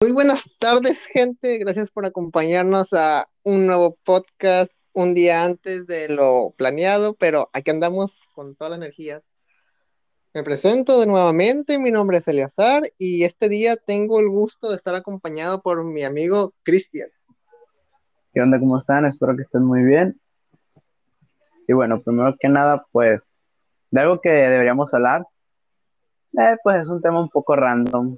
Muy buenas tardes, gente. Gracias por acompañarnos a un nuevo podcast un día antes de lo planeado, pero aquí andamos con toda la energía. Me presento de nuevamente, mi nombre es Eleazar y este día tengo el gusto de estar acompañado por mi amigo Cristian. ¿Qué onda? ¿Cómo están? Espero que estén muy bien. Y bueno, primero que nada, pues, de algo que deberíamos hablar, eh, pues es un tema un poco random,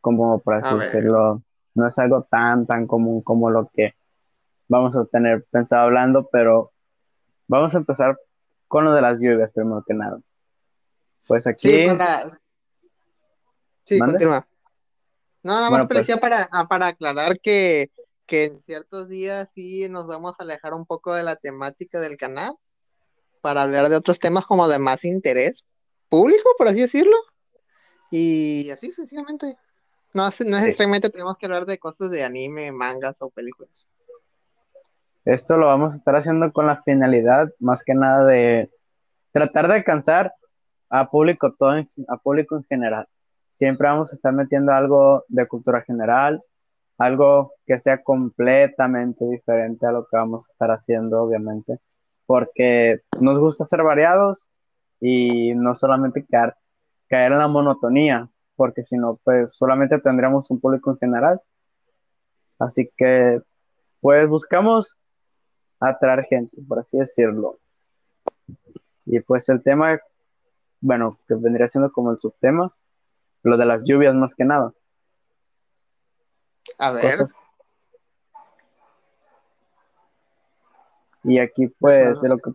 como por así decirlo, no es algo tan, tan común como lo que vamos a tener pensado hablando, pero vamos a empezar con lo de las lluvias, primero que nada. Pues aquí... Sí, para... sí continúa. No, nada más pues... para, ah, para aclarar que, que en ciertos días sí nos vamos a alejar un poco de la temática del canal para hablar de otros temas como de más interés público, por así decirlo. Y así sencillamente. No, no necesariamente tenemos que hablar de cosas de anime, mangas o películas. Esto lo vamos a estar haciendo con la finalidad, más que nada, de tratar de alcanzar a público todo, a público en general. Siempre vamos a estar metiendo algo de cultura general, algo que sea completamente diferente a lo que vamos a estar haciendo, obviamente, porque nos gusta ser variados y no solamente caer, caer en la monotonía, porque si no, pues solamente tendríamos un público en general. Así que, pues buscamos atraer gente, por así decirlo. Y pues el tema, bueno, que vendría siendo como el subtema, lo de las lluvias más que nada. A ver. Y aquí, pues, de lo que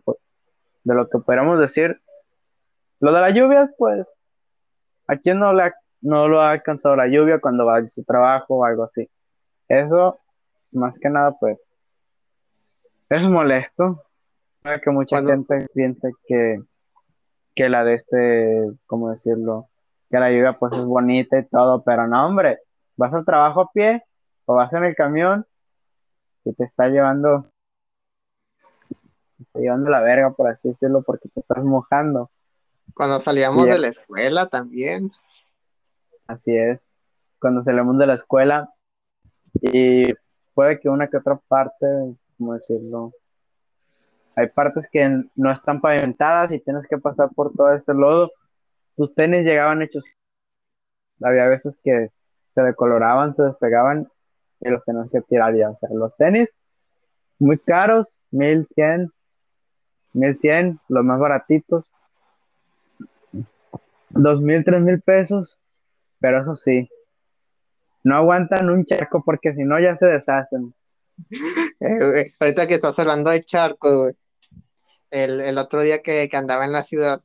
de lo que podríamos decir, lo de las lluvias, pues, ¿a quién no, le no lo ha alcanzado la lluvia cuando va a su trabajo o algo así? Eso, más que nada, pues, es molesto. Que mucha gente piense que, que la de este, ¿cómo decirlo? Que la lluvia, pues, es bonita y todo, pero no, hombre, vas al trabajo a pie o vas en el camión y te está llevando, te está llevando la verga, por así decirlo, porque te estás mojando. Cuando salíamos de la escuela también. Así es, cuando salimos de la escuela y puede que una que otra parte, ¿cómo decirlo? Hay partes que no están pavimentadas y tienes que pasar por todo ese lodo. Tus tenis llegaban hechos. Había veces que se decoloraban, se despegaban y los tenías que tirar ya. O sea, los tenis muy caros, 1100, 1100, los más baratitos, 2000, 3000 pesos, pero eso sí, no aguantan un charco porque si no ya se deshacen. Eh, ahorita que estás hablando de charco, güey. El, otro día que, que andaba en la ciudad,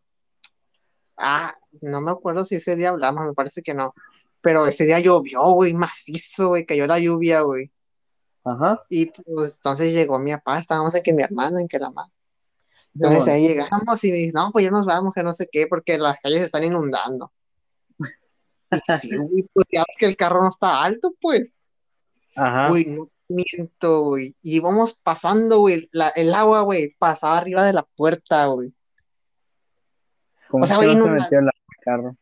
ah, no me acuerdo si ese día hablamos, me parece que no. Pero ese día llovió, güey, macizo, güey, cayó la lluvia, güey. Ajá. Y pues entonces llegó mi papá, estábamos en que mi hermano, en que la mamá. Entonces ahí llegamos y me dice, no, pues ya nos vamos, que no sé qué, porque las calles se están inundando. Sí, güey, pues ya que el carro no está alto, pues. Ajá. Güey, no miento, güey. Y íbamos pasando, güey, el agua, güey, pasaba arriba de la puerta, güey. o sea, güey, no se metió el carro?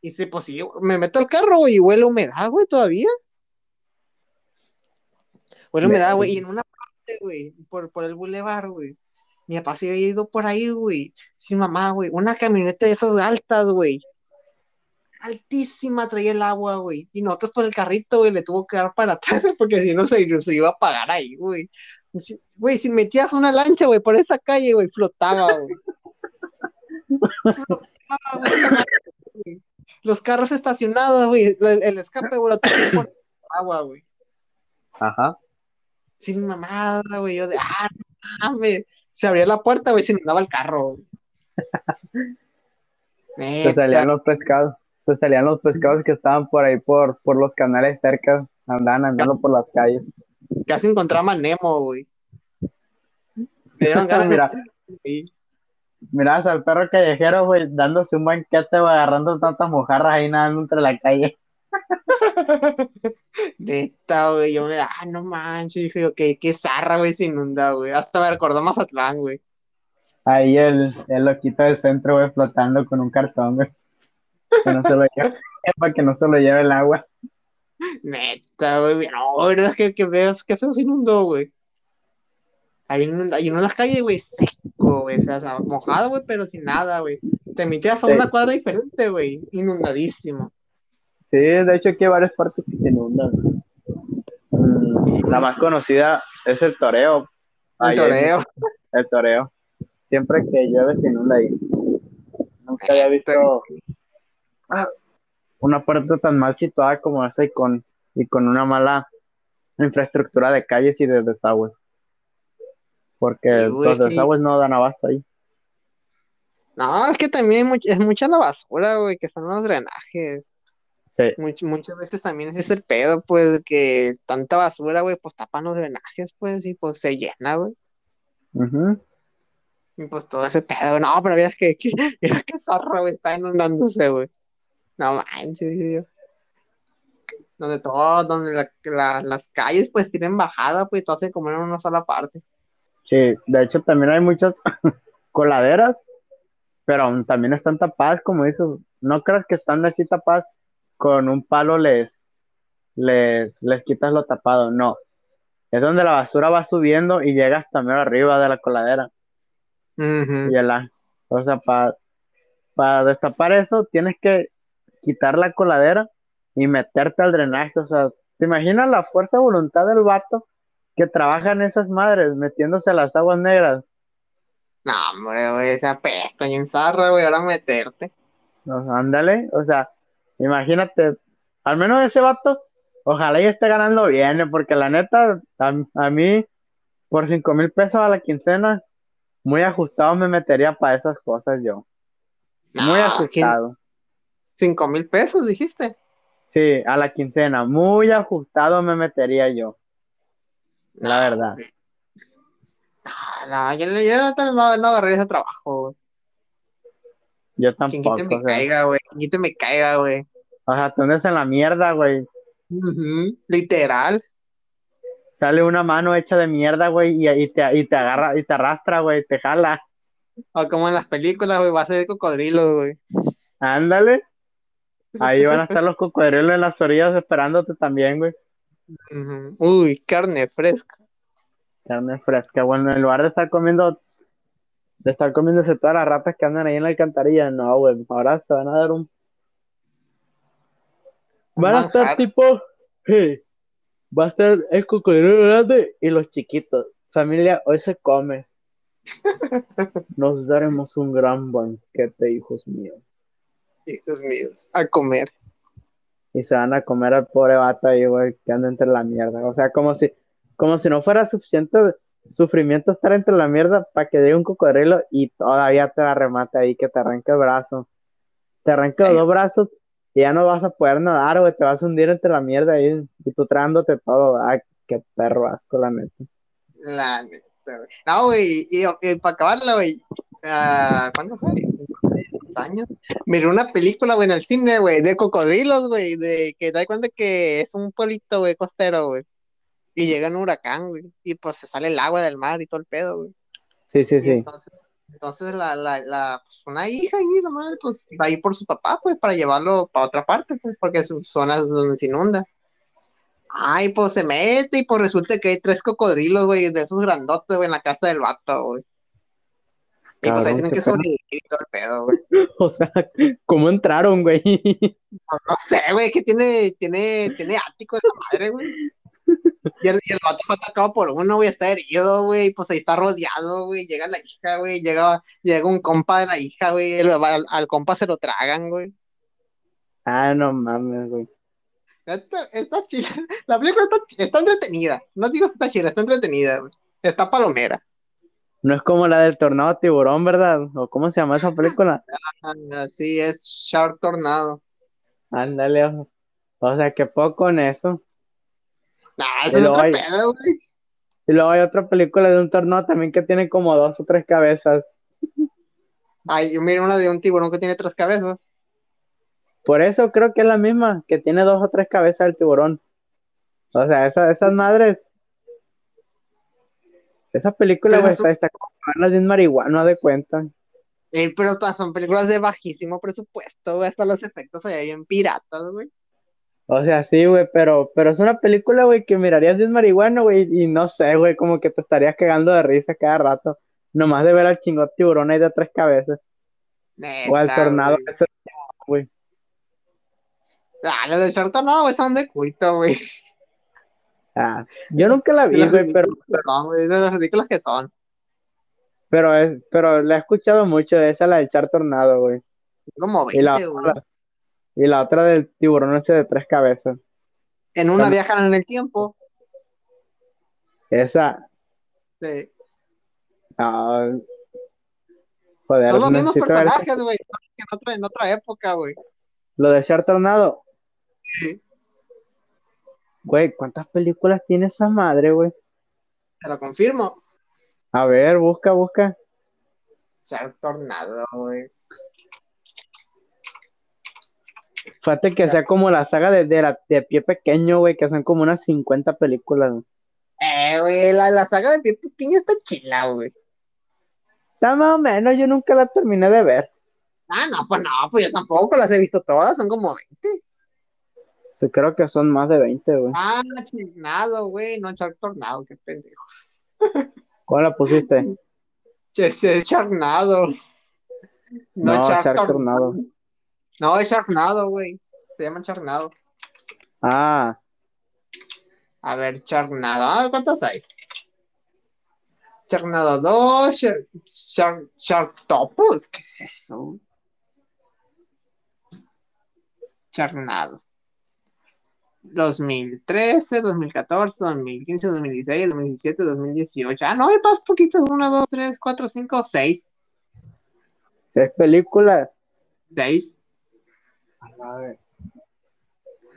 Y sí, pues sí, me meto al carro, y huele humedad, güey, todavía. Huele humedad, güey, y en una parte, güey, por, por el bulevar, güey. Mi papá se había ido por ahí, güey. Sí, mamá, güey. Una camioneta de esas altas, güey. Altísima traía el agua, güey. Y nosotros por el carrito, güey, le tuvo que dar para atrás, porque si no se, se iba a pagar ahí, güey. Güey, si metías una lancha, güey, por esa calle, güey, flotaba, güey. flotaba, güey los carros estacionados, güey, el, escape, güey, por agua, güey. Ajá. Sin mamada, güey, yo de, ah, no mames. Se abría la puerta, güey, se inundaba el carro. se salían los pescados, se salían los pescados que estaban por ahí, por, por los canales cerca, andaban andando por las calles. Casi encontraba Nemo, güey. Me dieron ganas de... Mirabas al perro callejero, güey, dándose un banquete, güey, agarrando tantas mojarras ahí nadando entre la calle. Neta, güey, yo me, ah, no manches, dije yo, qué, qué zarra, güey, se inunda, güey. Hasta me recordó Mazatlán, güey. Ahí el, el loquito del centro, güey, flotando con un cartón, güey. Que no se lo lleve, para que no se lo lleve el agua. Neta, güey. No, verdad que, que veas qué feo se inundó, güey. Hay uno, hay uno en las calles, güey, seco, güey. O sea, mojado, güey, pero sin nada, güey. Te metías a una cuadra diferente, güey. Inundadísimo. Sí, de hecho aquí hay varias partes que se inundan. Mm, la más conocida es el toreo. El toreo. El toreo. Siempre que llueve se inunda ahí. Nunca había visto una parte tan mal situada como esa y con, y con una mala infraestructura de calles y de desagües. Porque los desagües no dan abasto ahí. No, es que también es mucha la basura, güey, que están los drenajes. Sí. muchas veces también es el pedo, pues, que tanta basura, güey, pues tapan los drenajes, pues, y pues se llena, güey. Y pues todo ese pedo, no, pero veas que, que, mira que zorro, güey, está inundándose, güey. No manches, yo. Donde todo, donde las calles, pues, tienen bajada, pues, todo se comen en una sola parte. Sí, de hecho también hay muchas coladeras, pero también están tapadas, como dices, no creas que están así tapadas, con un palo les, les, les quitas lo tapado, no. Es donde la basura va subiendo y llega hasta medio arriba de la coladera. Y la, o sea, para destapar eso, tienes que quitar la coladera y meterte al drenaje. O sea, ¿te imaginas la fuerza de voluntad del vato que trabajan esas madres metiéndose a las aguas negras. No, hombre, güey, esa pesta y en zarra, güey, ahora meterte. ándale, o sea, imagínate, al menos ese vato, ojalá ya esté ganando bien, eh, porque la neta, a, mí, por cinco mil pesos a la quincena, muy ajustado me metería para esas cosas yo. muy ajustado. ¿Cinco mil pesos dijiste? Sí, a la quincena, muy ajustado me metería yo. La verdad. No, yo, yo no, no agarré ese trabajo, Yo tampoco. Quien me caiga, güey. Quien me caiga, güey. O sea, tú andas en la mierda, güey. Literal. Sale una mano hecha de mierda, güey, y, y, te, y te agarra, y te arrastra, güey, te jala. O como en las películas, güey, va a ser cocodrilo, güey. Ándale. Ahí van a estar los cocodrilos en las orillas esperándote también, güey. Uy, carne fresca. Carne fresca. Bueno, en lugar de estar comiendo, de estar comiéndose todas las ratas que andan ahí en la alcantarilla, no, güey. Ahora se van a dar un. Van a estar tipo. va a estar el cocodrilo grande y los chiquitos. Familia, hoy se come. Nos daremos un gran banquete, hijos míos. Hijos míos, a comer y se van a comer al pobre vato ahí, güey, que anda entre la mierda. O sea, como si, como si no fuera suficiente sufrimiento estar entre la mierda para que llegue un cocodrilo y todavía te la remate ahí, que te arranque el brazo. Te arranque los dos brazos y ya no vas a poder nadar, güey, te vas a hundir entre la mierda ahí y tú trándote todo. Ay, qué perro asco, la neta. La neta, güey. No, güey, y, para acabarla, güey, uh, ¿cuándo fue? años, miré una película, güey, en el cine, güey, de cocodrilos, güey, de que da cuenta que es un pueblito, güey, costero, güey. Y llega un huracán, güey, y pues se sale el agua del mar y todo el pedo, güey. Sí, sí, sí. Entonces, la, la, la, pues una hija y la madre, pues va a ir por su papá, pues, para llevarlo para otra parte, pues, porque su zona es donde se inunda. Ay, pues se mete y pues resulta que hay tres cocodrilos, güey, de esos grandotes, güey, en la casa del vato, güey. Y pues ahí tienen que sobrevivir todo el pedo, güey. O sea, ¿cómo entraron, güey? No, sé, güey, que tiene, tiene, tiene ático esa madre, güey. Y el, y el vato fue atacado por uno, güey, está herido, güey, pues ahí está rodeado, güey, llega la hija, güey, llega, llega un compa de la hija, güey, al, compa se lo tragan, güey. Ah, no mames, güey. Está, está chida, la película está, está entretenida, no digo que está chida, está entretenida, está palomera. No es como la del Tornado Tiburón, ¿verdad? ¿O cómo se llama esa película? Ah, sí, es Shark Tornado. Ándale, o sea, que poco con eso. Nah, eso es otro pedo, güey. Y luego hay otra película de un tornado también que tiene como dos o tres cabezas. Ay, yo miro una de un tiburón que tiene tres cabezas. Por eso creo que es la misma, que tiene dos o tres cabezas el tiburón. O sea, esas madres esa película, güey, está, está de marihuana, de cuenta. Eh, pero son películas de bajísimo presupuesto, güey, hasta los efectos allá bien piratas, güey. O sea, sí, güey, pero, pero es una película, güey, que mirarías de marihuana, güey, y no sé, güey, como que te estarías cagando de risa cada rato. Nomás de ver al chingón tiburón ahí de tres cabezas. o al tornado ese, güey. Ah, los del short tornado, güey, son de culto, güey. Ah, yo nunca la vi, güey, pero. Perdón, güey, de los ridículos que son. Pero es, pero la he escuchado mucho, esa la del char tornado, güey. Como 20, y la, otra, y la otra del tiburón ese de tres cabezas. En una viajan en el tiempo. Esa. Sí. No. Joder, Son los mismos personajes, güey. En otra, en otra época, güey. Lo de Char Tornado. Sí. Güey, ¿cuántas películas tiene esa madre, güey? Te lo confirmo. A ver, busca, busca. Shark Tornado, güey. Fíjate que sea como la saga de, de, la, de pie pequeño, güey, que son como unas 50 películas. güey. Eh, güey, la, la saga de Pie Pequeño está chila, güey. Está más o menos, yo nunca la terminé de ver. Ah, no, pues no, pues yo tampoco las he visto todas, son como 20. Sí, creo que son más de 20, güey. Ah, Tornado, güey, no Shark Tornado, qué pendejos. ¿Cuál la pusiste? Che, es Sharknado. No, No, Char Tornado. No, es Sharknado, güey. Se llama Sharknado. Ah, A ver, Sharknado. A ver, ¿cuántas hay? Sharknado 2, Shark, Shark, Sharktopus. ¿Qué es eso? Sharknado. 2013, 2014, 2015, 2016, 2017, 2018. Ah, no, hay más poquitas. 1, 2, 3, 4, 5, 6. es películas. 6. A ver.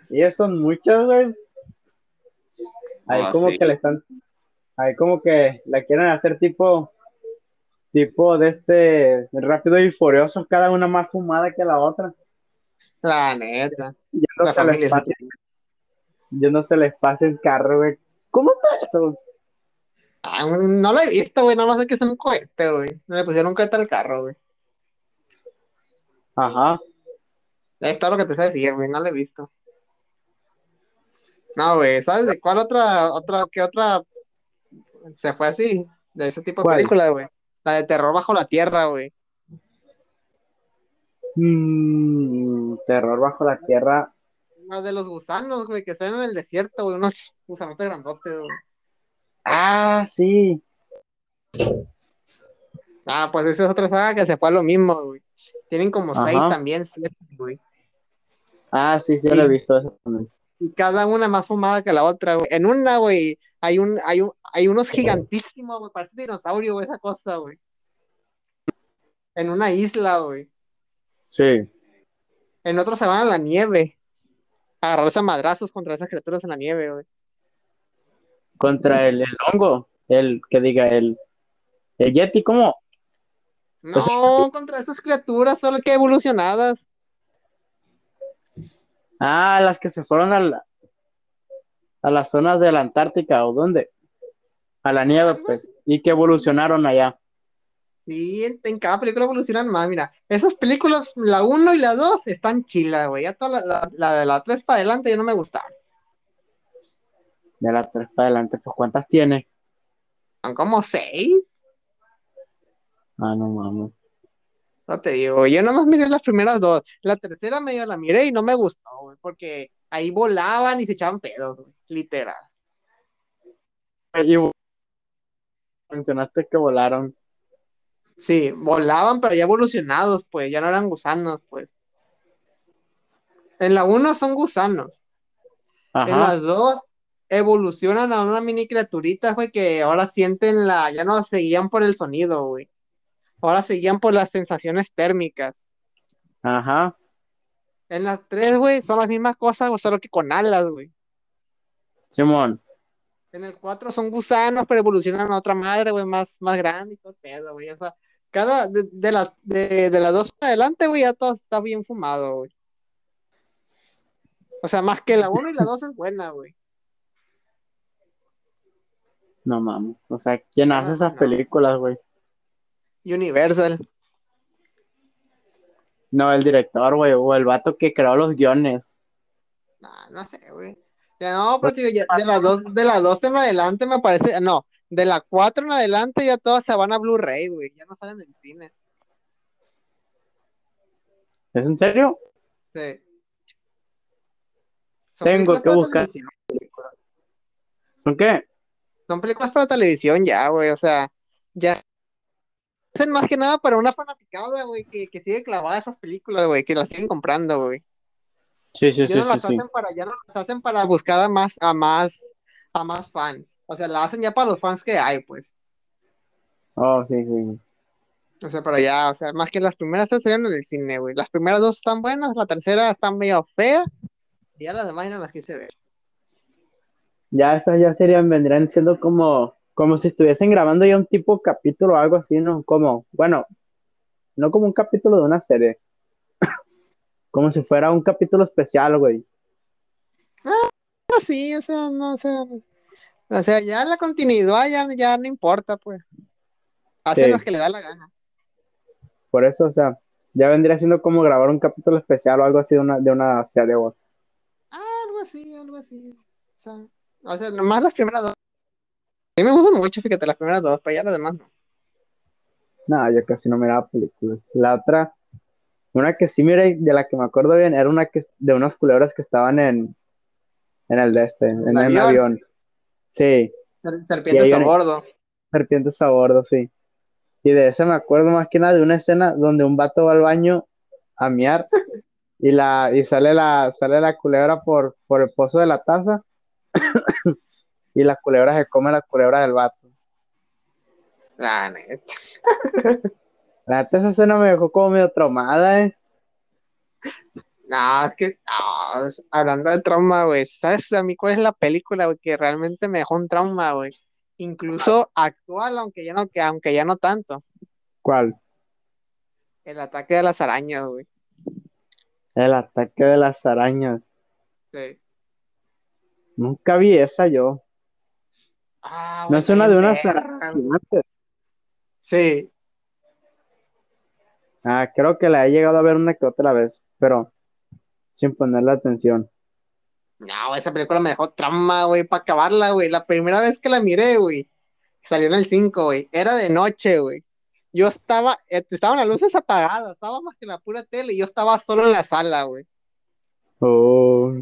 Y son muchas, güey. Ahí Ah, como sí. que le están, ahí como que la quieren hacer tipo, tipo de este rápido y furioso, cada una más fumada que la otra. La neta. Yo no, La se familia. Yo no se les pase el carro, güey. ¿Cómo está eso? Ah, no la he visto, güey. Nada más sé que es un cohete, güey. Le pusieron un cohete al carro, güey. Ajá. Es todo lo que te sé decir, güey. No la he visto. No, güey. ¿Sabes de cuál otra, otra, qué otra se fue así? De ese tipo de ¿Cuál? película, güey. La de terror bajo la tierra, güey. Mm, terror bajo la tierra. La de los gusanos, güey, que están en el desierto, güey. Unos gusanotes grandotes, güey. Ah, sí. Ah, pues esa es otra saga que se fue a lo mismo, güey. Tienen como Ajá. seis también, siete, güey. Ah, sí, sí, Sí. lo he visto eso también. Y cada una más fumada que la otra, güey. En una, güey, hay un, hay un, hay unos gigantísimos, güey, parece dinosaurio, güey, esa cosa, güey. En una isla, güey. Sí. En otro se van a la nieve. Agarrarse a madrazos contra esas criaturas en la nieve, güey. Contra el, el hongo, el que diga el, el Yeti, ¿cómo? No, contra esas criaturas, solo que evolucionadas. Ah, las que se fueron a la, a las zonas de la Antártica, ¿o dónde? A la nieve, pues, y que evolucionaron allá. Sí, en, en cada película evolucionan más, mira. Esas películas, la 1 y la 2, están chilas, güey. Ya toda la, la, la de la 3 para adelante ya no me gustaron. De las tres para adelante, pues, ¿cuántas tiene? Son como 6. Ah, no mames. No te digo, yo nomás miré las primeras dos. La tercera medio la miré y no me gustó, güey, porque ahí volaban y se echaban pedos, güey, literal. Y mencionaste que volaron. Sí, volaban, pero ya evolucionados, pues, ya no eran gusanos, pues. En la uno son gusanos. En las dos evolucionan a una mini criaturita, güey, que ahora sienten la, ya no seguían por el sonido, güey. Ahora seguían por las sensaciones térmicas. Ajá. En las tres, güey, son las mismas cosas, güey, solo que con alas, güey. Simón. En el 4 son gusanos, pero evolucionan a otra madre, güey, más, más grande y todo el pedo, güey. O sea, cada, de, de la, de, de las dos para adelante, güey, ya todo está bien fumado, güey. O sea, más que la 1 y la 2 es buena, güey. No mames. O sea, ¿quién hace esas películas, güey? Universal. No, el director, güey, o el vato que creó los guiones. Nah, no sé, güey. no, pero tío, de las dos, de las dos en adelante me parece, no, de la cuatro en adelante ya todas se van a Blu-ray, güey, ya no salen en cine. ¿Es en serio? Sí. Tengo que buscar. ¿Son qué? Son películas para televisión ya, güey, o sea, ya hacen más que nada para una fanaticada, güey, que, que sigue clavada esas películas, güey, que las siguen comprando, güey. Sí, sí, ya sí. No las sí, hacen Para, ya no las hacen para buscar a más, a más, a más fans. O sea, la hacen ya para los fans que hay, pues. Oh, sí, sí. O sea, pero ya, o sea, más que las primeras tres serían en el cine, güey. Las primeras dos están buenas, la tercera está medio fea, y ya las demás no las quise ver. Ya esas ya serían, vendrían siendo como, como si estuviesen grabando ya un tipo capítulo o algo así, ¿no? Como, bueno, no como un capítulo de una serie. como si fuera un capítulo especial, güey. Sí, o sea, no, o sea, o sea, ya la continuidad ya, ya no importa, pues. Hacen Sí. lo que le da la gana. Por eso, o sea, ya vendría siendo como grabar un capítulo especial o algo así de una, de una serie, güey. Ah, algo así, algo así. O sea, o sea, nomás las primeras dos. A mí me gustan mucho, fíjate, las primeras dos, pero ya las demás no. No, yo casi no miraba películas. La otra, una que sí miré, de la que me acuerdo bien, era una que de unas culebras que estaban en, en el de este, en, ¿El avión? avión. Sí, Ser- Serpientes a bordo. serpientes a bordo, sí. Y de ese me acuerdo más que nada de una escena donde un vato va al baño a miar y la, y sale la, sale la culebra por, por el pozo de la taza y la culebra se come la culebra del vato. La neta. La neta esa escena me dejó como medio traumada, eh. No, es que, no, hablando de trauma, güey, ¿sabes a mí cuál es la película, güey, que realmente me dejó un trauma, güey? Incluso actual, aunque ya no, que, aunque ya no tanto. ¿Cuál? El ataque de las arañas, güey. El ataque de las arañas. Sí. Nunca vi esa yo. Ah, No es una de unas arañas gigantes. Sí. Ah, creo que la he llegado a ver una que otra vez, pero sin ponerle atención. No, esa película me dejó trauma, güey, para acabarla, güey. La primera vez que la miré, güey, salió en el 5, güey. Era de noche, güey. Yo estaba, eh, estaban las luces apagadas, estaba más que la pura tele y yo estaba solo en la sala, güey. Oh,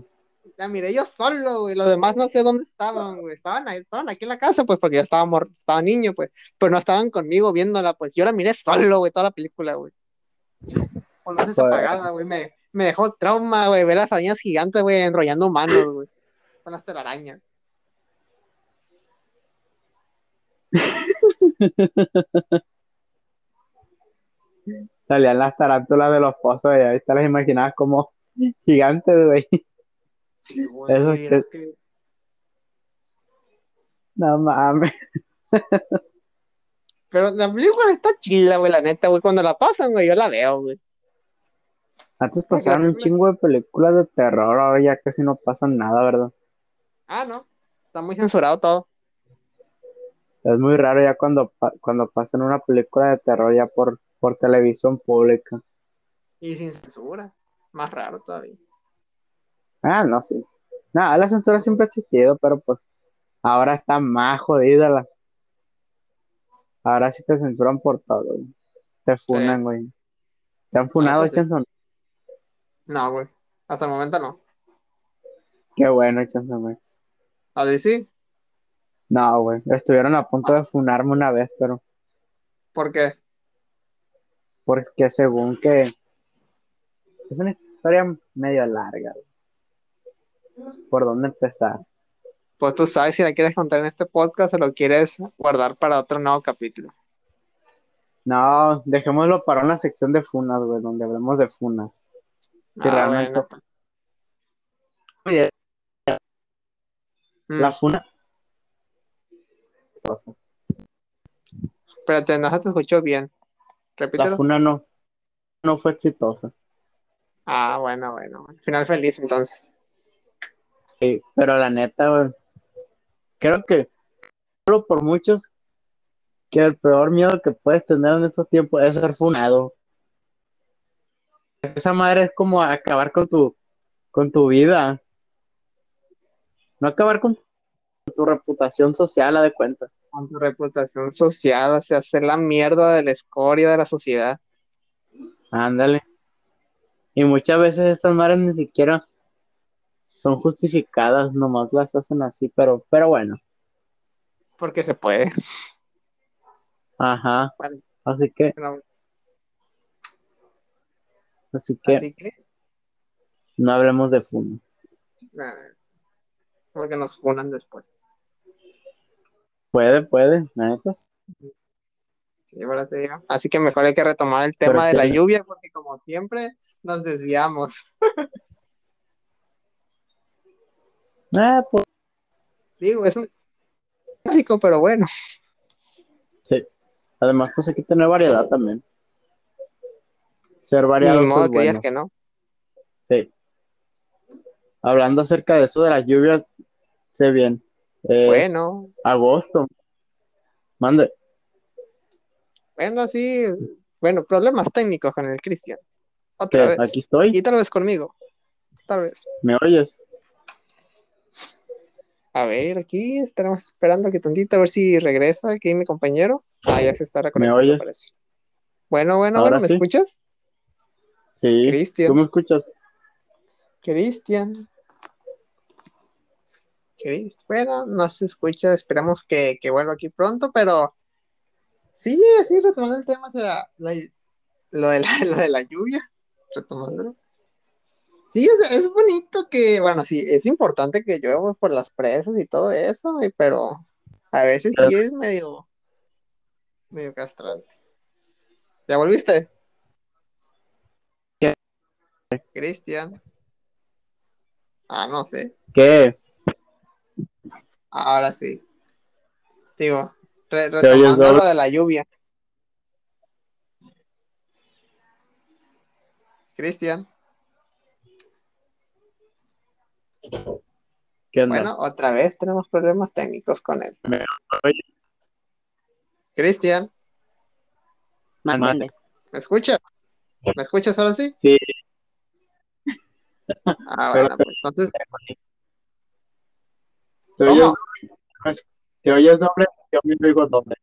La miré yo solo, güey. Los demás no sé dónde estaban, güey. Estaban ahí, estaban aquí en la casa, pues, porque yo estaba, mor- estaba niño, pues. Pero no estaban conmigo viéndola, pues. Yo la miré solo, güey, toda la película, güey. Con luces Joder. apagadas, güey. Me, me dejó trauma, güey, ver las arañas gigantes, güey, enrollando humanos, güey. Con las telarañas. salían las tarántulas de los pozos y ahí te las imaginabas como gigantes, güey. Sí, güey. Eso es que- No mames. Pero la película está chila, güey, la neta, güey. Cuando la pasan, güey, yo la veo, güey. Antes pasaron un chingo de películas de terror, ahora ya casi no pasan nada, ¿verdad? Ah, no. Está muy censurado todo. Es muy raro ya cuando, cuando pasan una película de terror ya por, por televisión pública. Y sin censura. Más raro todavía. Ah, no, sí. Nada, la censura siempre ha existido, pero pues ahora está más jodida la. Ahora sí te censuran por todo, güey. Te funan, güey. ¿Te han funado. Chanson? No, güey. Hasta el momento no. Qué bueno, güey. ¿A sí? No, güey. Estuvieron a punto de funarme una vez, pero ¿Por qué? porque según que es una historia medio larga. güey. ¿Por dónde empezar? Pues tú sabes si la quieres contar en este podcast o lo quieres guardar para otro nuevo capítulo. No, dejémoslo para una sección de funas, güey, donde hablemos de funas. Que Ah, realmente- bueno. Oye, Mm, la funa. Espérate, no se te escuchó bien. La Repítelo. funa no, no fue exitosa. Ah, bueno, bueno. Final feliz, entonces. Sí, pero la neta, güey, creo que solo por muchos que el peor miedo que puedes tener en estos tiempos es ser funado. Esa madre es como acabar con tu con tu vida. No acabar con tu reputación social, a de cuenta. Con tu reputación social, o sea, hacer la mierda de la escoria de la sociedad. Ándale. Y muchas veces estas madres ni siquiera son justificadas, nomás las hacen así, pero, pero bueno. Porque se puede. Ajá. Así que. Así que. Así que. No hablemos de funo. porque nos funan después. Puede, puede, netas. Sí, ahora te digo. Así que mejor hay que retomar el tema de la lluvia, porque como siempre nos desviamos. ah, pues. Digo, es un clásico, pero bueno. Sí. Además, pues hay que tener variedad también. Ser variado. Ni modo que digas que no. Sí. Hablando acerca de eso de las lluvias, sé bien. bueno. Agosto. Mande. Bueno, sí. Bueno, problemas técnicos con el Cristian. Otra vez. Aquí estoy. Y tal vez conmigo. Tal vez. ¿Me oyes? A ver, aquí estaremos esperando que tantito a ver si regresa aquí mi compañero. Ah, ya se está reconectando, ¿Me oyes? parece. Bueno, bueno, bueno, ¿me escuchas? Sí. Cristian. ¿Tú me escuchas? Cristian. Bueno, no se escucha, esperamos que, que, vuelva aquí pronto, pero sí, así retomando el tema, o sea, lo, de la, lo de la lluvia, retomándolo. Sí, es, es, bonito que, bueno, sí, es importante que llueva por las presas y todo eso, pero a veces sí es medio, medio castrante. ¿Ya volviste? Cristian. Ah, no sé. ¿Qué? Ahora sí. Digo, retomando lo de la lluvia. Cristian. Bueno, otra vez tenemos problemas técnicos con él. Cristian. ¿Me escuchas? ¿Me escuchas ahora sí? Sí. Ah, bueno, pues entonces. ¿Te oyes, ¿Te oyes doble? Yo me oigo doble.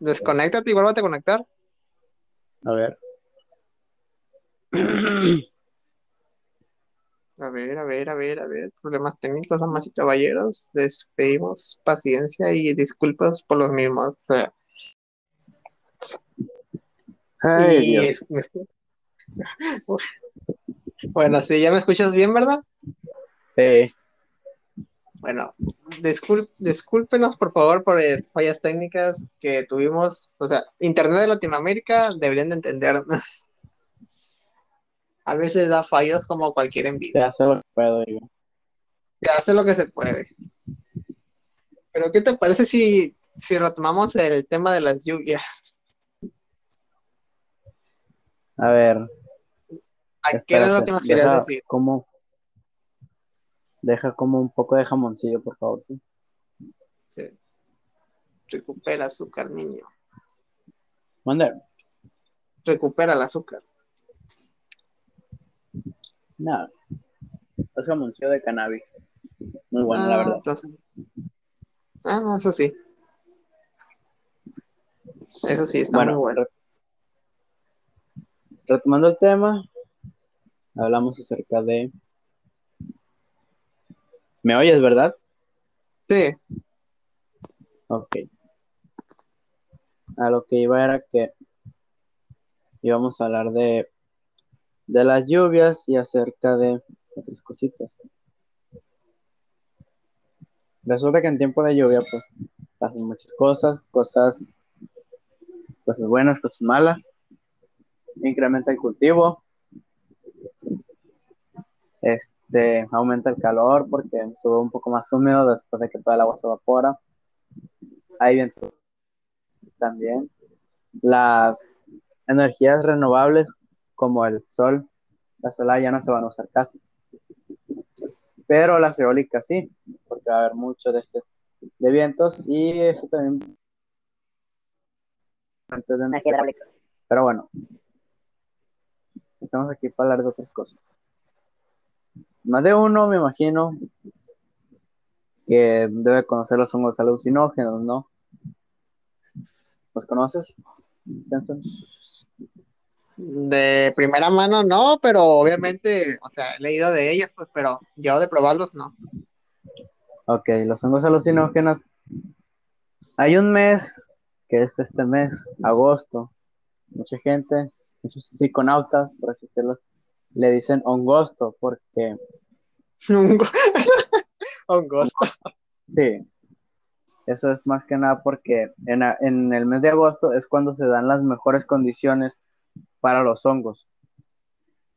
Desconéctate y vuelve a conectar. A ver. A ver, a ver, a ver, a ver. Problemas técnicos, damas y caballeros. Les pedimos paciencia y disculpas por los mismos. O sea. Ay, bueno, sí, ya me escuchas bien, ¿verdad? Sí. Bueno, discúlpenos por favor por eh, fallas técnicas que tuvimos. O sea, Internet de Latinoamérica deberían de entendernos a veces da fallos como cualquier envío. Se hace lo que puede, digo. Se hace lo que se puede. Pero, ¿qué te parece si, si retomamos el tema de las lluvias? A ver. Qué era lo que nos querías decir? Como, deja como un poco de jamoncillo, por favor, sí. Sí. Recupera azúcar, niño. Manda. Recupera el azúcar. No. Es jamoncillo de cannabis. Muy bueno, la Ah, verdad. entonces- Ah, no, eso sí. Eso sí, está Bueno, muy bueno. re- retomando el tema, hablamos acerca de. ¿Me oyes, verdad? Sí, Ok. A lo que iba era que íbamos a hablar de, de las lluvias y acerca de otras cositas. Resulta que en tiempo de lluvia, pues, pasan muchas cosas, cosas, cosas buenas, cosas malas. Incrementa el cultivo. Este, aumenta el calor porque sube un poco más húmedo después de que toda el agua se evapora. Hay viento también. Las energías renovables como el sol, la solar ya no se van a usar casi. Pero las eólicas sí, porque va a haber mucho de este de vientos y eso también. Pero bueno, estamos aquí para hablar de otras cosas. Más de uno, me imagino, que debe conocer los hongos alucinógenos, ¿no? ¿Los conoces, Jensen? De primera mano no, pero obviamente, o sea, he leído de ellos, pues, pero yo de probarlos no. Ok, los hongos alucinógenos. Hay un mes, que es este mes, agosto. Mucha gente, muchos psiconautas, por así decirlo, le dicen hongosto porque... hongosto. Sí, eso es más que nada porque en, en, el mes de agosto es cuando se dan las mejores condiciones para los hongos.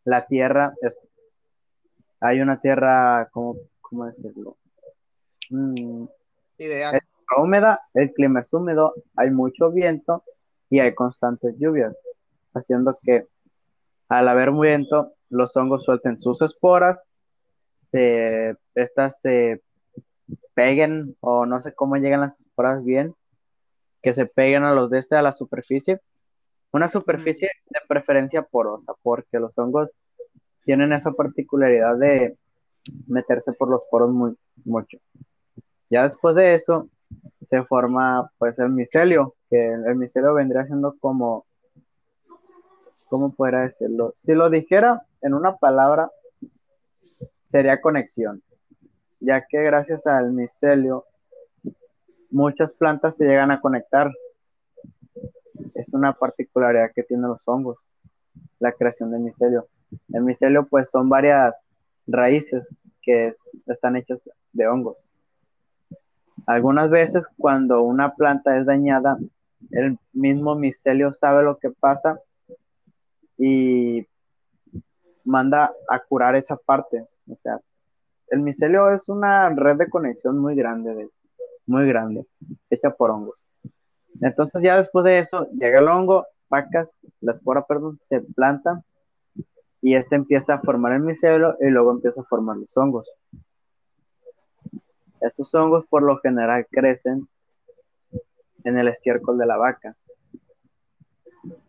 La tierra, es, hay una tierra, ¿cómo, cómo decirlo? Mm, Ideal. húmeda, el clima es húmedo, hay mucho viento y hay constantes lluvias, haciendo que al haber viento, los hongos suelten sus esporas, se, estas se peguen, o no sé cómo llegan las esporas bien, que se peguen a los de este, a la superficie, una superficie de preferencia porosa, porque los hongos tienen esa particularidad de meterse por los poros muy mucho. Ya después de eso se forma pues el micelio, que el micelio vendría siendo como, ¿cómo podría decirlo? Si lo dijera en una palabra, sería conexión, ya que gracias al micelio muchas plantas se llegan a conectar es una particularidad que tienen los hongos, la creación del micelio. El micelio pues son varias raíces que están hechas de hongos. Algunas veces cuando una planta es dañada, el mismo micelio sabe lo que pasa y manda a curar esa parte. O sea, el micelio es una red de conexión muy grande, muy grande, hecha por hongos. Entonces ya después de eso llega el hongo, pacas, la espora, perdón, se planta y este empieza a formar el micelio y luego empieza a formar los hongos. Estos hongos por lo general crecen en el estiércol de la vaca.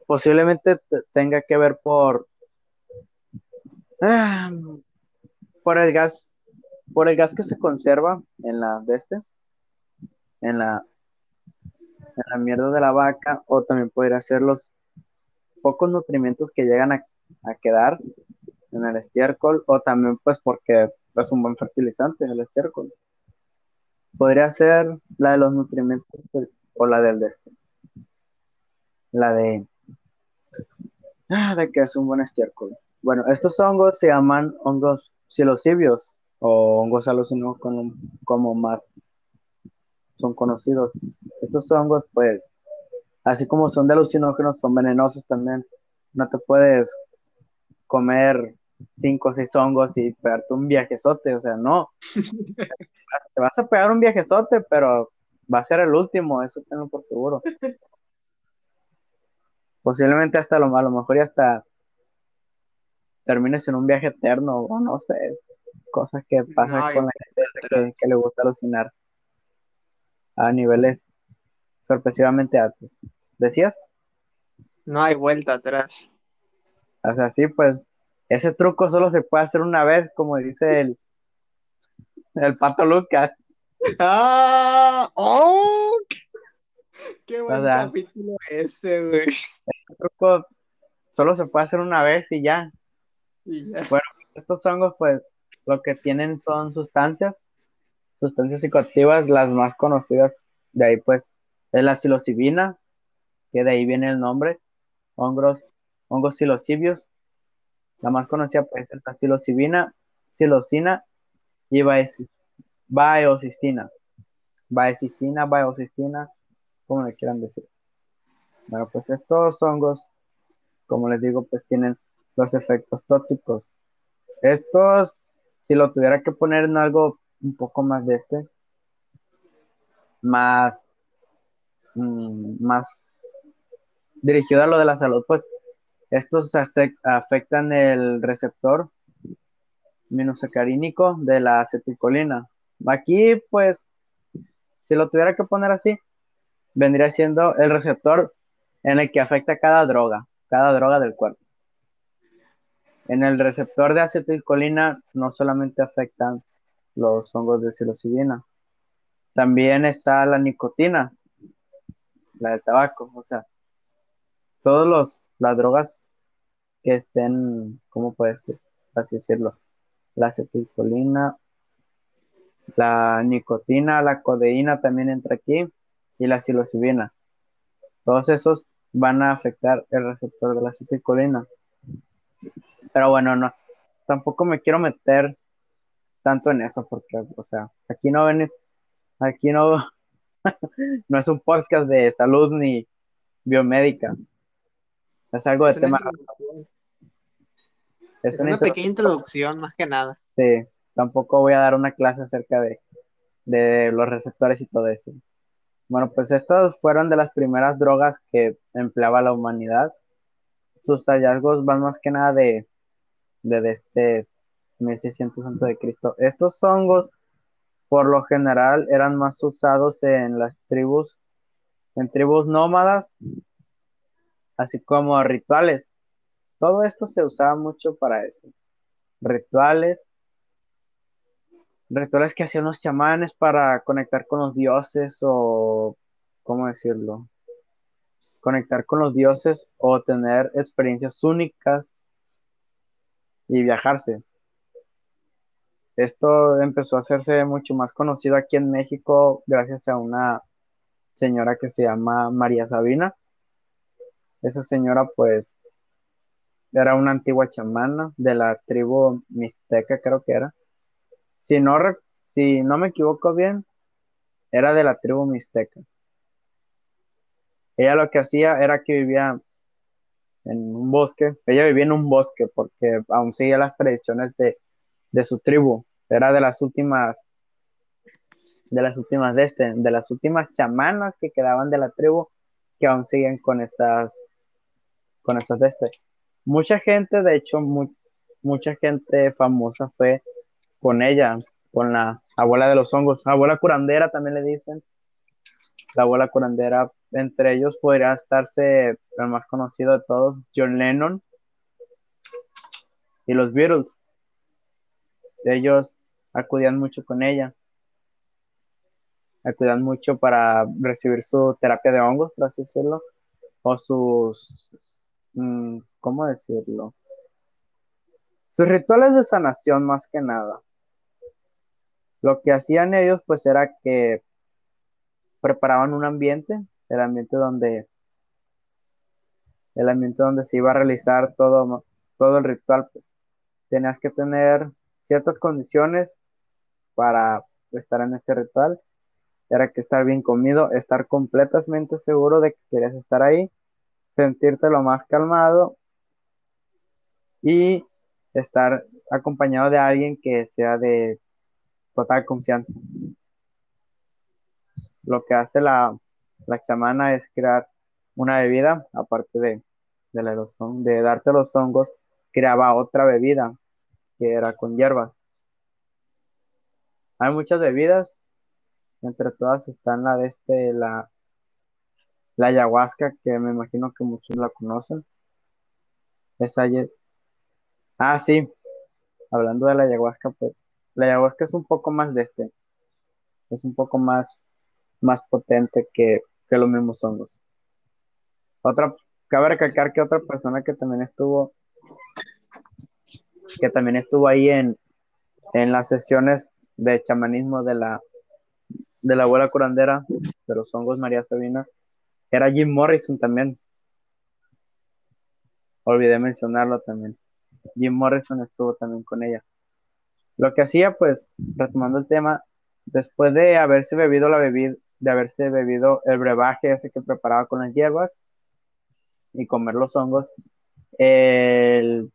Posiblemente tenga que ver por ah, por el gas por el gas que se conserva en la de este en la la mierda de la vaca o también podría ser los pocos nutrimentos que llegan a, quedar en el estiércol o también pues porque es un buen fertilizante el estiércol. Podría ser la de los nutrimentos o la del de este. La de ah, de que es un buen estiércol. Bueno, estos hongos se llaman hongos psilocibios o hongos alucinógenos como, más son conocidos. Estos hongos, pues, así como son de alucinógenos, son venenosos también. No te puedes comer cinco o seis hongos y pegarte un viajezote, o sea, no. te vas a pegar un viajezote, pero va a ser el último, eso tengo por seguro. Posiblemente hasta lo, a lo mejor ya hasta termines en un viaje eterno, o no sé, cosas que pasan con la gente que le gusta alucinar a niveles sorpresivamente altos. ¿Decías? No hay vuelta atrás. O sea, sí, pues ese truco solo se puede hacer una vez, como dice el, el pato Lucas. ¡Ah! ¡Oh! ¡Qué buen capítulo ese, güey! Ese truco solo se puede hacer una vez y ya. Bueno, estos hongos, pues, lo que tienen son sustancias sustancias psicoactivas, las más conocidas de ahí pues es la psilocibina, que de ahí viene el nombre, hongos, hongos psilocibios, la más conocida pues es la psilocibina, psilocina y baeocistina, baecistina, baeocistina, como le quieran decir. Bueno, pues estos hongos, como les digo, pues tienen los efectos tóxicos. Estos, si lo tuviera que poner en algo un poco más de este, más, mm, más dirigido a lo de la salud, pues estos afectan el receptor minosacarínico de la acetilcolina. Aquí, pues, si lo tuviera que poner así, vendría siendo el receptor en el que afecta cada droga, cada droga del cuerpo. En el receptor de acetilcolina no solamente afectan los hongos de psilocibina, también está la nicotina, la del tabaco, o sea, todos los las drogas que estén, ¿cómo puede ser? Así decirlo, la acetilcolina, la nicotina, la codeína también entra aquí y la psilocibina. Todos esos van a afectar el receptor de la acetilcolina. Pero bueno, no, tampoco me quiero meter tanto en eso porque, o sea, aquí no ven, aquí no, no es un podcast de salud ni biomédica. Es algo de tema. Es, una, pequeña introducción, más que nada. Sí, tampoco voy a dar una clase acerca de, de los receptores y todo eso. Bueno, pues estos fueron de las primeras drogas que empleaba la humanidad. Sus hallazgos van más que nada de, de, este 1600 antes de Cristo. Estos hongos, por lo general, eran más usados en las tribus, en tribus nómadas, así como rituales. Todo esto se usaba mucho para eso. Rituales, rituales que hacían los chamanes para conectar con los dioses o, ¿cómo decirlo? Conectar con los dioses o tener experiencias únicas y viajarse. Esto empezó a hacerse mucho más conocido aquí en México gracias a una señora que se llama María Sabina. Esa señora pues era una antigua chamana de la tribu mixteca creo que era si no, si no me equivoco bien, era de la tribu mixteca. Ella lo que hacía era que vivía en un bosque, ella vivía en un bosque porque aún seguía las tradiciones de, su tribu, era de las últimas, de las últimas de este, de las últimas chamanas que quedaban de la tribu que aún siguen con esas, con esas de este. Mucha gente, de hecho, mucha gente famosa fue con ella, con la abuela de los hongos, abuela curandera también le dicen. La abuela curandera, entre ellos podría estarse el más conocido de todos, John Lennon y los Beatles. Ellos acudían mucho con ella. Acudían mucho para recibir su terapia de hongos, por así decirlo, o sus, mm, ¿cómo decirlo? Sus rituales de sanación más que nada. Lo que hacían ellos pues era que preparaban un ambiente, el ambiente donde el ambiente donde se iba a realizar todo, todo el ritual, pues tenías que tener ciertas condiciones para estar en este ritual. Era que estar bien comido, estar completamente seguro de que querías estar ahí, sentirte lo más calmado y estar acompañado de alguien que sea de total confianza. Lo que hace la, la chamana es crear una bebida, aparte de, de la de darte los hongos, creaba otra bebida que era con hierbas. Hay muchas bebidas, entre todas están la de este, la, la ayahuasca, que me imagino que muchos la conocen. Esa, ah, sí, hablando de la ayahuasca, pues la ayahuasca es un poco más de este, es un poco más, más potente que, que los mismos hongos. Otra, cabe recalcar que otra persona que también estuvo, que también estuvo ahí en, en las sesiones de chamanismo de la, de la abuela curandera de los hongos María Sabina, era Jim Morrison también. Olvidé mencionarlo también. Jim Morrison estuvo también con ella. Lo que hacía, pues, retomando el tema, después de haberse bebido la bebida, de haberse bebido el brebaje ese que preparaba con las hierbas y comer los hongos, el,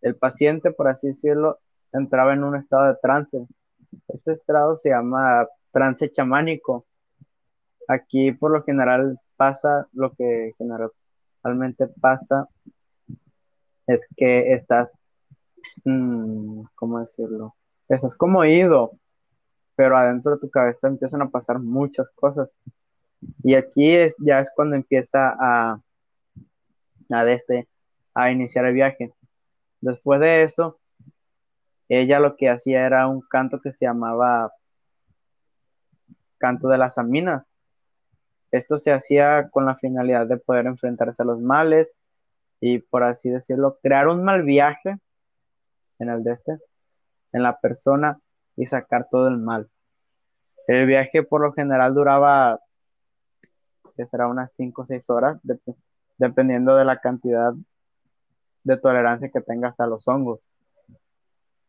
el paciente, por así decirlo, entraba en un estado de trance. Este estado se llama trance chamánico. Aquí por lo general pasa, lo que generalmente pasa es que estás Mm, ¿cómo decirlo? Estás como ido, pero adentro de tu cabeza empiezan a pasar muchas cosas. Y aquí es, ya es cuando empieza a, a, este, a iniciar el viaje. Después de eso, ella lo que hacía era un canto que se llamaba Canto de las Aminas. Esto se hacía con la finalidad de poder enfrentarse a los males y, por así decirlo, crear un mal viaje en el de este, en la persona y sacar todo el mal. El viaje por lo general duraba, que será unas 5 o 6 horas, dependiendo de la cantidad de tolerancia que tengas a los hongos.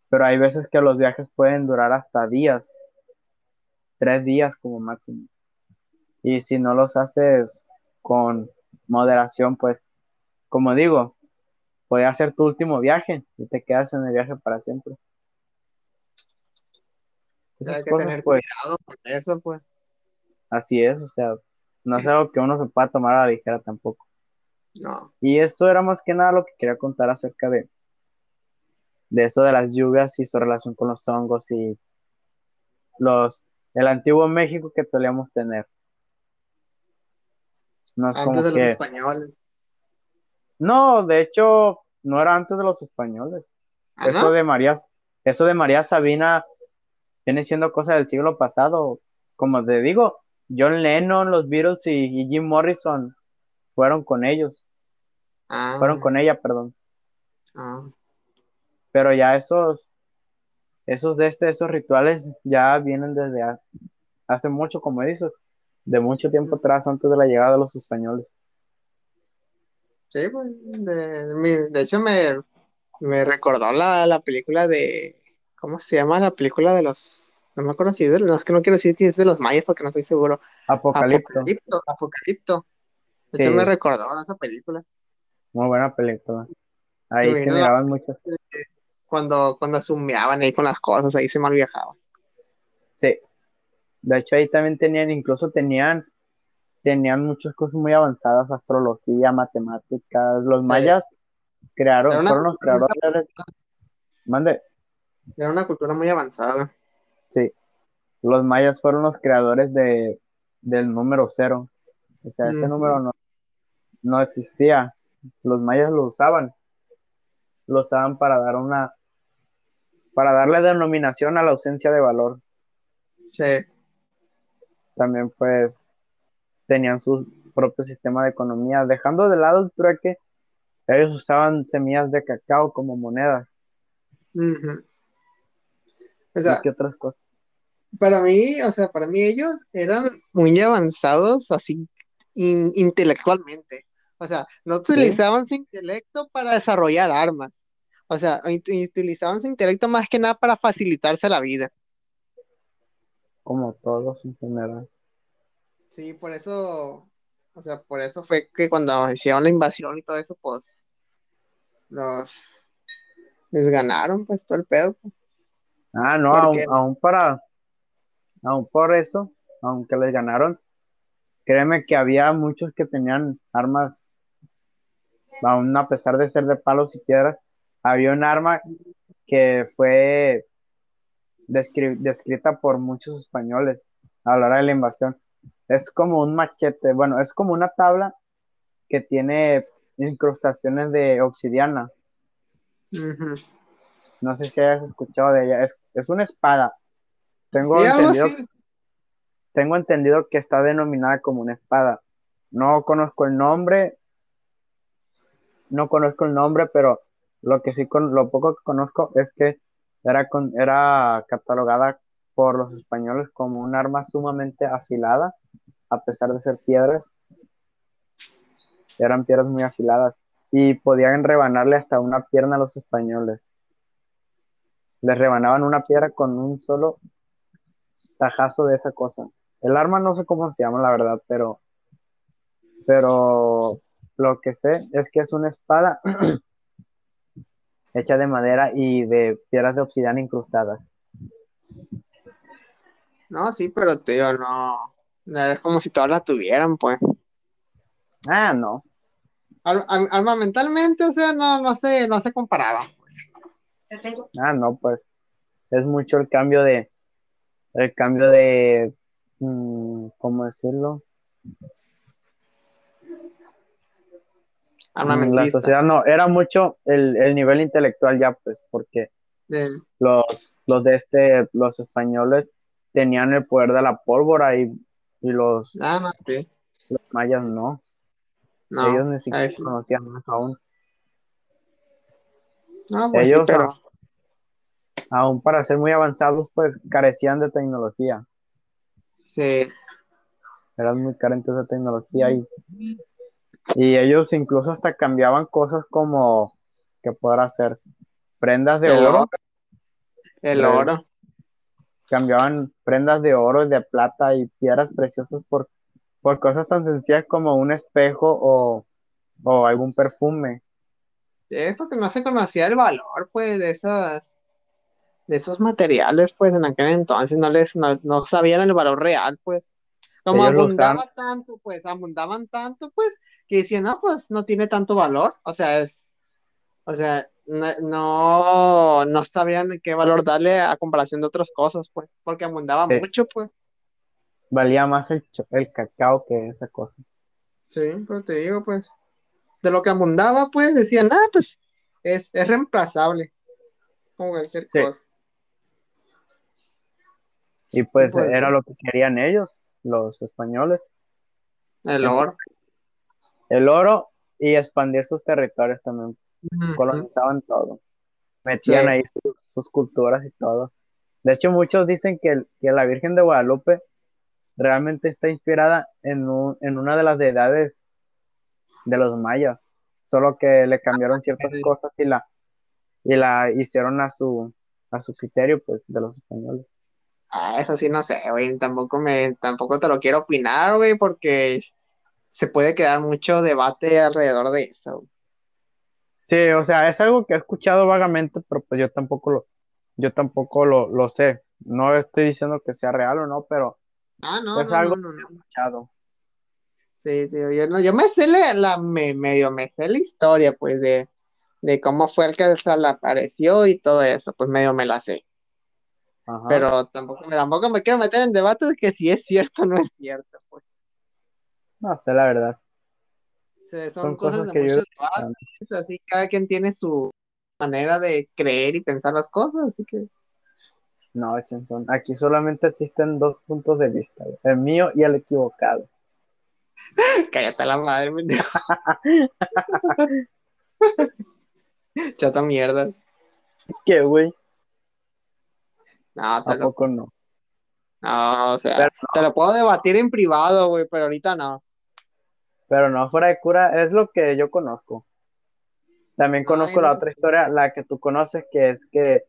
Pero hay veces que los viajes pueden durar hasta días, tres días como máximo. Y si no los haces con moderación, pues, como digo, puede ser tu último viaje y te quedas en el viaje para siempre. Esas que tener pues, cuidado con eso, pues. Así es, o sea, no es algo que uno se pueda tomar a la ligera tampoco. No. Y eso era más que nada lo que quería contar acerca de, de eso de las lluvias y su relación con los hongos y los el antiguo México que solíamos tener. No es antes de los españoles. No, de hecho, no era antes de los españoles. Eso de María, eso de María Sabina viene siendo cosa del siglo pasado. Como te digo, John Lennon, los Beatles y, Jim Morrison fueron con ellos. Ah. Fueron con ella, perdón. Ah. Pero ya esos, esos de este, esos rituales ya vienen desde hace mucho, como dices, de mucho tiempo atrás, antes de la llegada de los españoles. Sí, pues, de, de hecho me, me recordó la, la película de ¿Cómo se llama la película de los... No me acuerdo si es de los... que no quiero decir que es de los mayas porque no estoy seguro. Apocalipto. Apocalipto. De hecho me recordó esa película. Muy buena película. Ahí se miraban muchas. Cuando, cuando sumeaban ahí con las cosas, ahí se mal viajaban. Sí. De hecho ahí también tenían, incluso tenían tenían muchas cosas muy avanzadas, astrología, matemáticas. Los mayas crearon, fueron los creadores. Mande. Era una cultura muy avanzada. Sí. Los mayas fueron los creadores de, del número cero. O sea, ese número no, no existía. Los mayas lo usaban. Lo usaban para dar una. para darle denominación a la ausencia de valor. Sí. También, pues, tenían su propio sistema de economía. Dejando de lado el trueque, ellos usaban semillas de cacao como monedas. O sea, ¿Qué otras cosas? Para mí, o sea, para mí ellos eran muy avanzados así intelectualmente. O sea, no utilizaban su intelecto para desarrollar armas. O sea, utilizaban su intelecto más que nada para facilitarse la vida. Como todos en general. Sí, por eso, o sea, por eso fue que cuando hicieron la invasión y todo eso, pues, los, les ganaron, pues, todo el pedo. Pues. Ah, no, aún, para, aún por eso, aunque les ganaron, créeme que había muchos que tenían armas, aún a pesar de ser de palos y piedras, había un arma que fue descrita por muchos españoles a la hora de la invasión. Es como un machete, bueno, es como una tabla que tiene incrustaciones de obsidiana. No sé si hayas escuchado de ella. Es, una espada. Tengo, entendido, tengo entendido que está denominada como una espada. No conozco el nombre. No conozco el nombre, pero lo que sí con lo poco que conozco es que era, con, era catalogada por los españoles como un arma sumamente afilada, a pesar de ser piedras. Eran piedras muy afiladas y podían rebanarle hasta una pierna a los españoles les rebanaban una piedra con un solo tajazo de esa cosa. El arma no sé cómo se llama, la verdad, pero, pero lo que sé es que es una espada hecha de madera y de piedras de obsidiana incrustadas. No, sí, pero tío, no. Es como si todas la tuvieran, pues. Ah, no. armamentalmente, o sea, no, no se, no se Ah, no, pues es mucho el cambio de, el cambio de, mm, ¿cómo decirlo? Mm, la sociedad no, era mucho el, nivel intelectual ya, pues, porque los, los de este, los españoles tenían el poder de la pólvora y, los, ah, los mayas no. Ellos ni siquiera conocían más aún. Pues Ellos, aún para ser muy avanzados, pues carecían de tecnología. Sí. Eran muy carentes de tecnología y, y ellos incluso hasta cambiaban cosas como que podrá ser prendas de oro. El oro. Cambiaban prendas de oro y de plata y piedras preciosas por, por cosas tan sencillas como un espejo o, o algún perfume. Es porque no se conocía el valor, pues, de esas, de esos materiales, pues, en aquel entonces no les, no, sabían el valor real, pues. Como abundaba tanto, pues, abundaban tanto, pues, que decían, no, pues, no tiene tanto valor, o sea, es, o sea, no, no, sabían qué valor darle a comparación de otras cosas, pues, porque abundaba mucho, pues. Valía más el, el cacao que esa cosa. Sí, pero te digo, pues de lo que abundaba, pues decían, ah, pues es, reemplazable, como cualquier cosa. Y pues, pues, era lo que querían ellos, los españoles. El oro. El oro y expandir sus territorios también. Colonizaban todo. Metían ahí sus, culturas y todo. De hecho, muchos dicen que, que, la Virgen de Guadalupe realmente está inspirada en, un, en una de las deidades de los mayas, solo que le cambiaron ciertas cosas y la, y la hicieron a su, a su criterio, pues, de los españoles. Ah, eso sí no sé, güey, tampoco me, tampoco te lo quiero opinar, güey, porque se puede quedar mucho debate alrededor de eso. Sí, o sea, es algo que he escuchado vagamente, pero pues yo tampoco lo, yo tampoco lo, lo sé. No estoy diciendo que sea real o no, pero ah, no, es algo que he escuchado. Sí, sí, yo, no, yo me sé la, me, medio me sé la historia, pues, de, cómo fue el que se le apareció y todo eso, pues medio me la sé. Pero tampoco, tampoco me quiero meter en debate de que si es cierto o no es cierto, pues. No sé, la verdad. son, cosas, de muchos debates, así cada quien tiene su manera de creer y pensar las cosas, así que. No, aquí solamente existen dos puntos de vista, el mío y el equivocado. Cállate la madre, pendejo. Chata mierda. ¿Qué, güey? No, tampoco no. No, o sea, te lo puedo debatir en privado, güey, pero ahorita no. Pero no, fuera de cura, es lo que yo conozco. También conozco la otra historia, la que tú conoces, que es que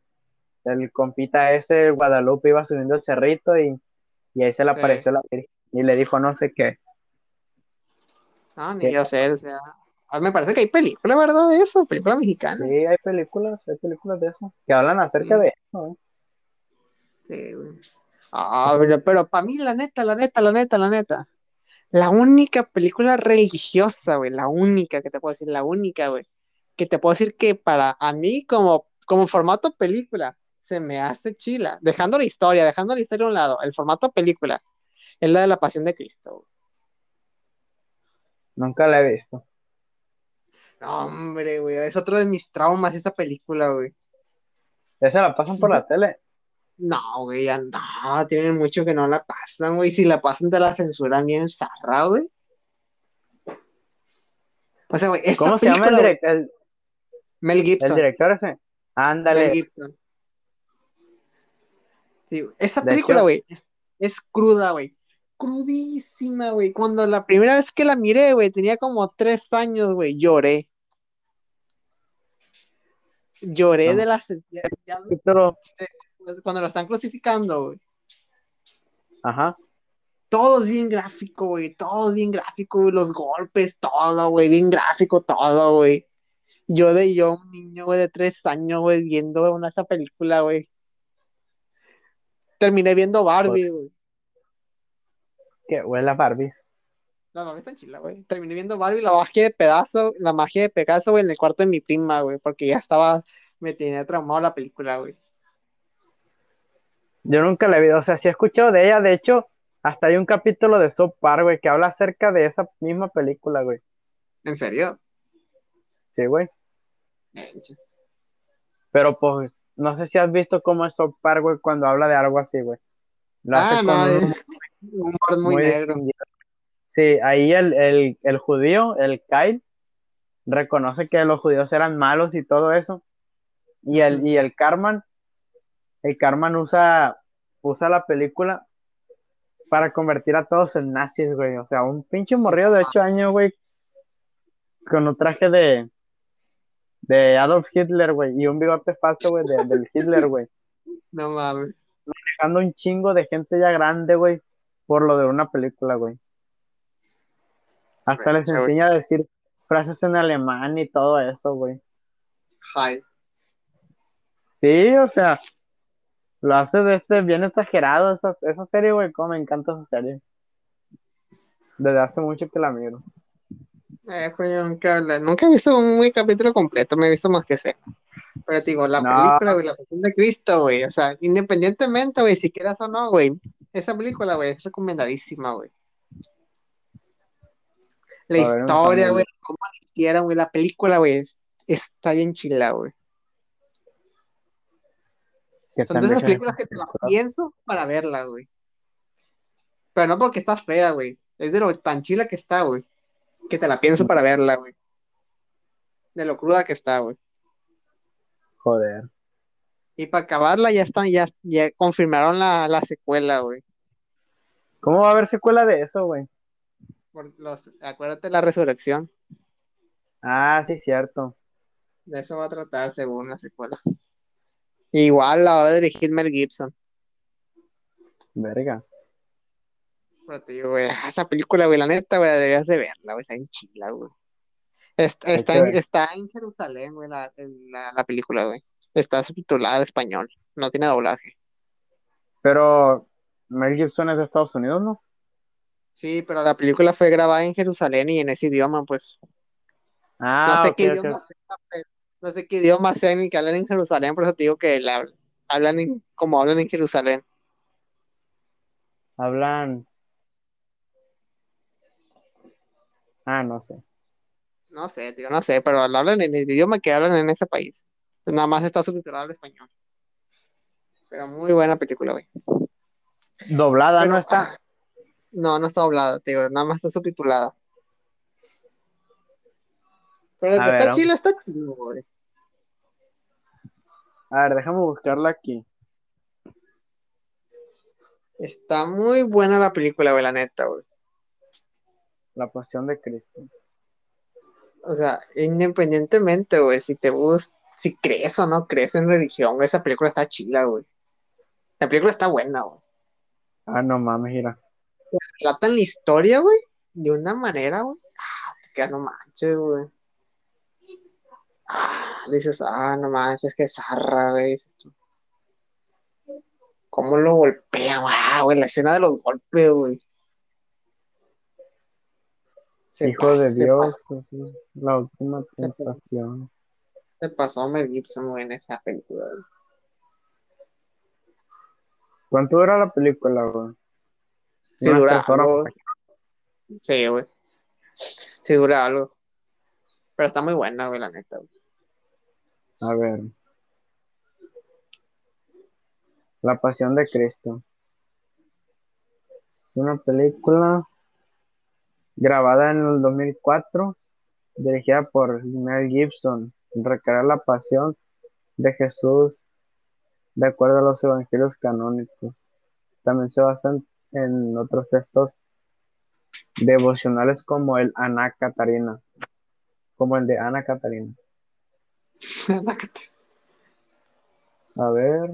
el compita ese, Guadalupe, iba subiendo el cerrito y, ahí se le apareció la y le dijo no sé qué. No, ni yo sé, o sea, me parece que hay películas, ¿verdad? De eso, películas mexicanas. Sí, hay películas, hay películas de eso, que hablan acerca de eso. ¿eh? Sí, güey. Ah, pero, para mí, la neta, la neta, la neta, la neta, la única película religiosa, güey, la única que te puedo decir, la única, güey, que te puedo decir que para a mí como, como formato película se me hace chila, dejando la historia, dejando la historia a un lado, el formato película es la de la Pasión de Cristo. Güey. Nunca la he visto. No, hombre, güey, es otro de mis traumas esa película, güey. ¿Ya se la pasan por la tele? No, güey, ya no, tienen mucho que no la pasan, güey. Si la pasan, te la censuran bien zarra, güey. O sea, güey, ¿Cómo se llama el director? Mel Gibson. ¿El director ese? Ándale. Mel Gibson. Sí, esa película, güey, es, es, cruda, güey crudísima, güey. Cuando la primera vez que la miré, güey, tenía como tres años, güey, lloré. Lloré de las... cuando lo están crucificando, güey. Ajá. Todo es bien gráfico, güey. Todo es bien gráfico, güey. Los golpes, todo, güey. Bien gráfico, todo, güey. Yo de yo, un niño, güey, de tres años, güey, viendo una, esa película, güey. Terminé viendo Barbie, güey. Que huele a Barbie. La Barbie está chila, güey. Terminé viendo Barbie, la magia de pedazo, la magia de Pegaso, güey, en el cuarto de mi prima, güey, porque ya estaba, me tenía traumado la película, güey. Yo nunca la he visto, o sea, sí he escuchado de ella, de hecho, hasta hay un capítulo de Soap Park, güey, que habla acerca de esa misma película, güey. ¿En serio? Sí, güey. Pero pues, no sé si has visto cómo es Sopar, güey, cuando habla de algo así, güey. Ah, no, un humor muy, negro. Sí, ahí el, el, el, judío, el Kyle, reconoce que los judíos eran malos y todo eso. Y el, y el Carman, el Carman usa, usa la película para convertir a todos en nazis, güey. O sea, un pinche morrido de 8 años, güey, con un traje de, de Adolf Hitler, güey, y un bigote falso, güey, de, del Hitler, güey. No mames. Dejando un chingo de gente ya grande, güey, por lo de una película, güey. Hasta les enseña a decir frases en alemán y todo eso, güey. Hi. Sí, o sea, lo hace de este bien exagerado esa, esa serie, güey, como me encanta esa serie. Desde hace mucho que la miro. Eh, pues nunca, nunca he visto un capítulo completo, me he visto más que sé. Pero te digo, la película, güey, la pasión de Cristo, güey, o sea, independientemente, güey, si quieras o no, güey, esa película, güey, es recomendadísima, güey. La historia, güey, cómo la hicieron, güey, la película, güey, está bien chila, güey. Son de esas películas que te las pienso para verla, güey. Pero no porque está fea, güey. Es de lo tan chila que está, güey que te la pienso para verla, güey. De lo cruda que está, güey. Joder. Y para acabarla ya están, ya, ya confirmaron la, la secuela, güey. ¿Cómo va a haber secuela de eso, güey? Por los, acuérdate la resurrección. Ah, sí, cierto. De eso va a tratar según la secuela. Igual la va a dirigir Mel Gibson. Verga. Pero te digo, güey, esa película, güey, la neta, güey, deberías de verla, güey, está en chila, güey. Está, en, está en Jerusalén, güey, la, la, película, güey. Está subtitulada en español, no tiene doblaje. Pero Mel Gibson es de Estados Unidos, ¿no? Sí, pero la película fue grabada en Jerusalén y en ese idioma, pues. Ah, no sé qué idioma sea, no sé qué idioma sea ni que hablan en Jerusalén, por eso te digo que la, hablan como hablan en Jerusalén. Hablan Ah, no sé. No sé, tío, no sé, pero hablan en el idioma que hablan en ese país. Nada más está subtitulado al español. Pero muy buena película, güey. ¿Doblada no está? No, no está doblada, tío, nada más está subtitulada. Pero está chila, está chido, güey. A ver, déjame buscarla aquí. Está muy buena la película, güey, la neta, güey. La pasión de Cristo. O sea, independientemente, güey, si te gusta, si crees o no crees en religión, esa película está chila, güey. La película está buena, güey. Ah, no mames, mira. Tratan la historia, güey, de una manera, güey. Ah, te quedas, no manches, güey. Ah, dices, ah, no manches, que zarra, güey. Dices tú. ¿Cómo lo golpea, güey? La escena de los golpes, güey. Hijo de Dios, la última tentación. Se pasó Mel Gibson en esa película. ¿Cuánto dura la película, güey? Sí, dura algo. Sí, güey. Sí, dura algo. Pero está muy buena, güey, la neta. A ver. La pasión de Cristo. Una película grabada en el 2004, dirigida por Mel Gibson, recrea la pasión de Jesús de acuerdo a los evangelios canónicos. También se basan en otros textos devocionales como el Ana Catarina, como el de Ana Catarina. A ver.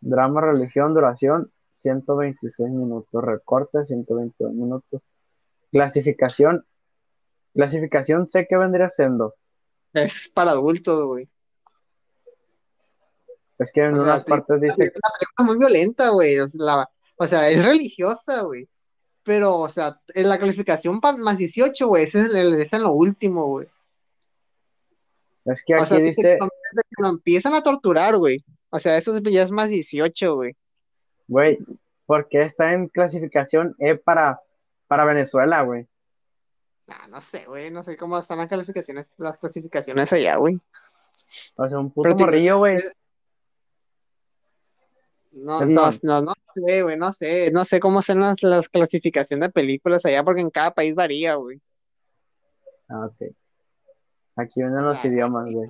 Drama, religión, duración 126 minutos, recorte 122 minutos. Clasificación, clasificación sé que vendría siendo. Es para adultos, güey. Es que en unas partes dice. La película es muy violenta, güey. O, sea, es religiosa, güey. Pero, o sea, en la calificación más 18, güey, ese es, en lo último, güey. Es que aquí dice. Lo empiezan a torturar, güey. O sea, eso ya es más 18, güey. Güey, porque está en clasificación E para, para Venezuela, güey. Ah, no sé, güey, no sé cómo están las calificaciones, las clasificaciones allá, güey. O sea, un puto morrillo, güey. No, no, no, no sé, güey, no sé, no sé cómo son las, las clasificaciones de películas allá, porque en cada país varía, güey. Ah, ok. Aquí vienen los idiomas, güey.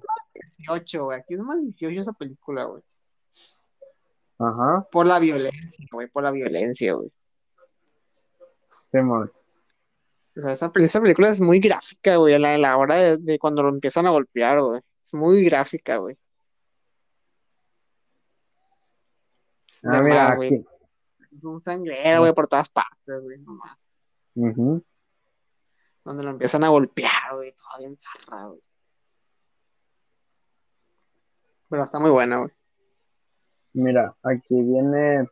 18, güey, aquí es más 18 esa película, güey. Ajá. Por la violencia, güey, por la violencia, güey. Sí, O sea, esa, película es muy gráfica, güey, a la, la hora de, cuando lo empiezan a golpear, güey. Es muy gráfica, güey. Ah, mira, aquí. Es un sangrero, güey, por todas partes, güey, nomás. Uh Donde lo empiezan a golpear, güey, todo bien zarra, güey. Pero está muy buena, güey. Mira, aquí viene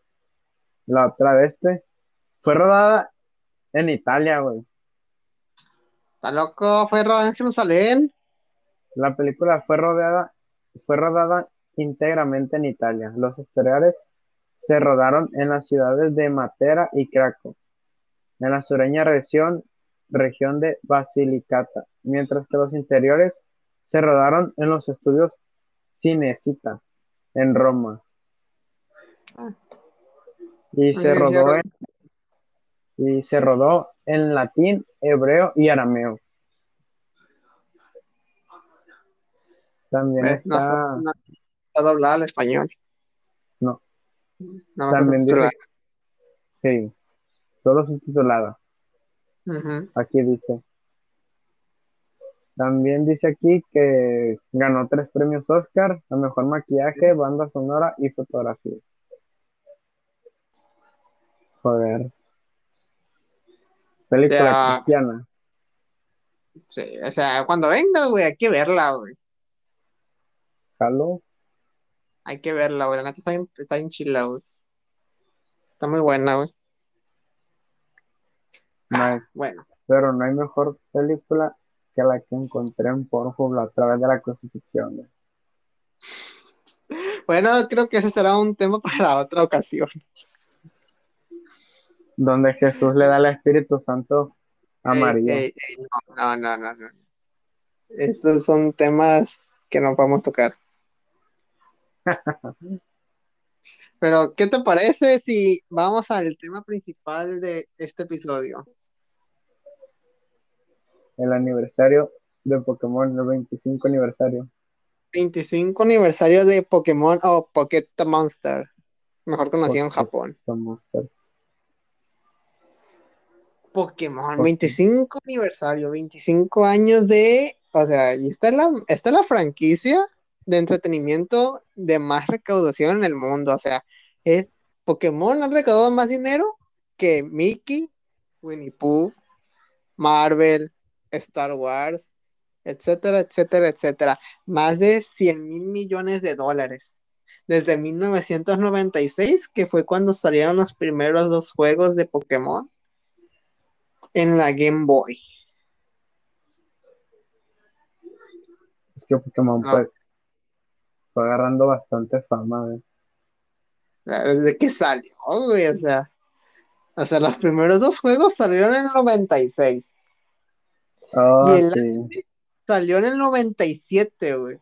la otra de este. Fue rodada en Italia, güey. ¿Está loco? ¿Fue rodada en Jerusalén? La película fue rodada, fue rodada íntegramente en Italia. Los exteriores se rodaron en las ciudades de Matera y Krakow, en la sureña región, región de Basilicata, mientras que los interiores se rodaron en los estudios Cinecita, en Roma. Y se rodó en, y se rodó en latín, hebreo y arameo. También está... No está, doblada al español. No. También dice, sí, solo subtitulada. Aquí dice. También dice aquí que ganó tres premios Oscar a mejor maquillaje, banda sonora y fotografía. Joder. Película cristiana. Sí, o sea, cuando venga, güey, hay que verla, güey. ¿Halo? Hay que verla, güey. La neta está bien, está bien chila, güey. Está muy buena, güey. Ah, bueno. Pero no hay mejor película que la que encontré en Pornhub a través de la crucifixión. Güey. Bueno, creo que ese será un tema para otra ocasión donde Jesús le da el Espíritu Santo a María. no, no, no, no. Estos son temas que no podemos tocar. Pero, ¿qué te parece si vamos al tema principal de este episodio? El aniversario de Pokémon, el 25 aniversario. 25 aniversario de Pokémon o Pocket Monster, mejor conocido en Japón. Monster. Pokémon, 25 aniversario, 25 años de, o sea, y está la, está la franquicia de entretenimiento de más recaudación en el mundo, o sea, es Pokémon ha recaudado más dinero que Mickey, Winnie Pooh, Marvel, Star Wars, etcétera, etcétera, etcétera. Más de 100 mil millones de dólares. Desde 1996, que fue cuando salieron los primeros dos juegos de Pokémon, en la Game Boy. Es que Pokémon ah. pues fue agarrando bastante fama, güey. Desde que salió, güey, o sea. O sea, los primeros dos juegos salieron en el 96. Oh, y el salió en el 97, güey.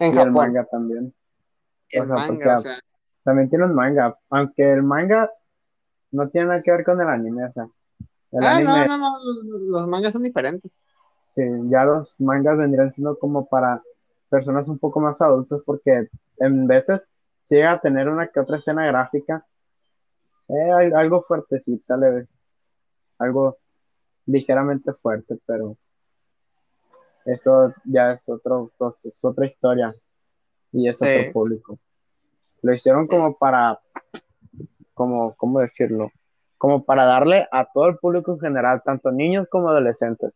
En y Japón. el manga también. El manga, o sea. También tiene un manga. Aunque el manga no tiene nada que ver con el anime, o sea. ah, no, no, no, los mangas son diferentes. Sí, ya los mangas vendrían siendo como para personas un poco más adultas porque en veces llega a tener una que otra escena gráfica, eh, algo fuertecita, leve, algo ligeramente fuerte, pero eso ya es otro, es otra historia y es otro público. Lo hicieron como para como, ¿cómo decirlo? Como para darle a todo el público en general, tanto niños como adolescentes.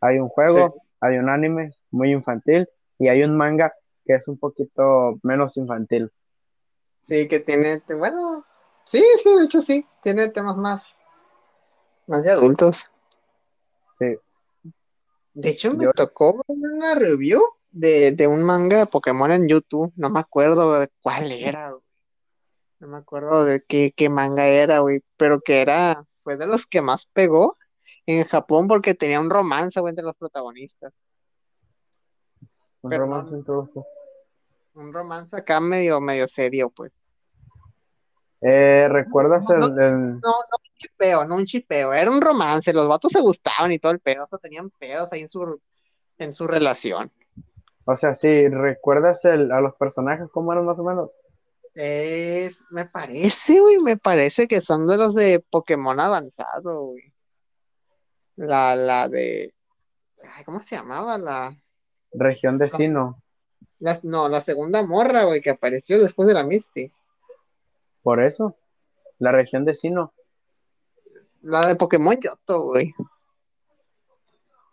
Hay un juego, hay un anime muy infantil y hay un manga que es un poquito menos infantil. Sí, que tiene, bueno, sí, sí, de hecho sí, tiene temas más, más de adultos. Sí. De hecho, me tocó una review de, de, un manga de Pokémon en YouTube, no me acuerdo de cuál era. No me acuerdo de qué, qué manga era, güey, pero que era, fue de los que más pegó en Japón porque tenía un romance, güey, entre los protagonistas. Un romance entre los Un romance acá medio, medio serio, pues. Eh, ¿Recuerdas el, No, no un chipeo, no un chipeo, era un romance, los vatos se gustaban y todo el pedo, o sea, tenían pedos ahí en su, en su relación. O sea, sí, ¿recuerdas el, a los personajes cómo eran más o menos? Es, me parece, güey, me parece que son de los de Pokémon avanzado, güey. La, la de, ¿cómo se llamaba? La región de Sino. no, la segunda morra, güey, que apareció después de la Misty. Por eso, la región de Sino. La de Pokémon Yoto, güey.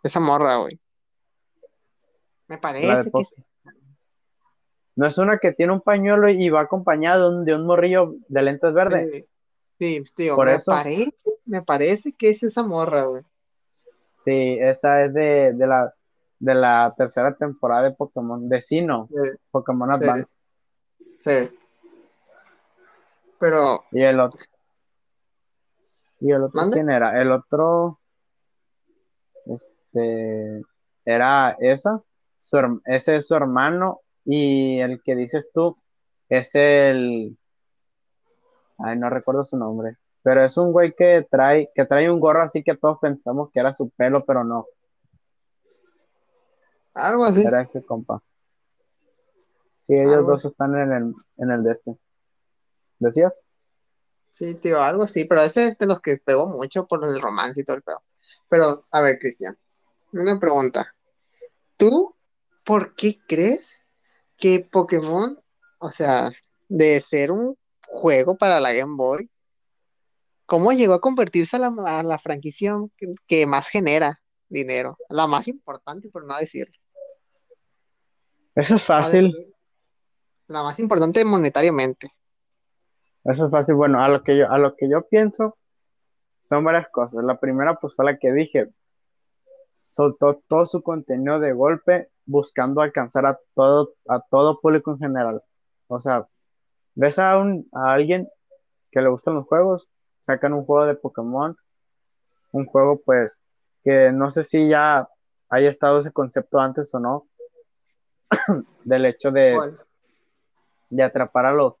Esa morra, güey. Me parece que ¿No es una que tiene un pañuelo y va acompañado de un, morrillo de lentes verdes? Sí, sí tío, me parece, me parece que es esa morra, güey. Sí, esa es de, la, de la tercera temporada de Pokémon, de Sino, Pokémon Advance. Sí. Pero. Y el otro. ¿Y el otro quién era? El otro. Este. Era esa ese es su hermano y el que dices tú es el... Ay, no recuerdo su nombre. Pero es un güey que trae, que trae un gorro así que todos pensamos que era su pelo, pero no. Algo así. Era ese compa. Sí, ellos dos están en el, en el de este. ¿Decías? Sí, tío, algo así, pero ese es de los que pegó mucho por el romance y todo el pedo. Pero, a ver, Cristian, una pregunta. ¿Tú ¿por qué crees que Pokémon, o sea, de ser un juego para la Game Boy, cómo llegó a convertirse a la, franquicia que, más genera dinero? La más importante, por no decirlo. Eso es fácil. La más importante monetariamente. Eso es fácil. Bueno, a lo que yo, a lo que yo pienso son varias cosas. La primera, pues fue la que dije. Soltó todo su contenido de golpe buscando alcanzar a todo, a todo público en general. O sea, ves a, un, a alguien que le gustan los juegos, sacan un juego de Pokémon, un juego pues que no sé si ya haya estado ese concepto antes o no, del hecho de, de atrapar a los,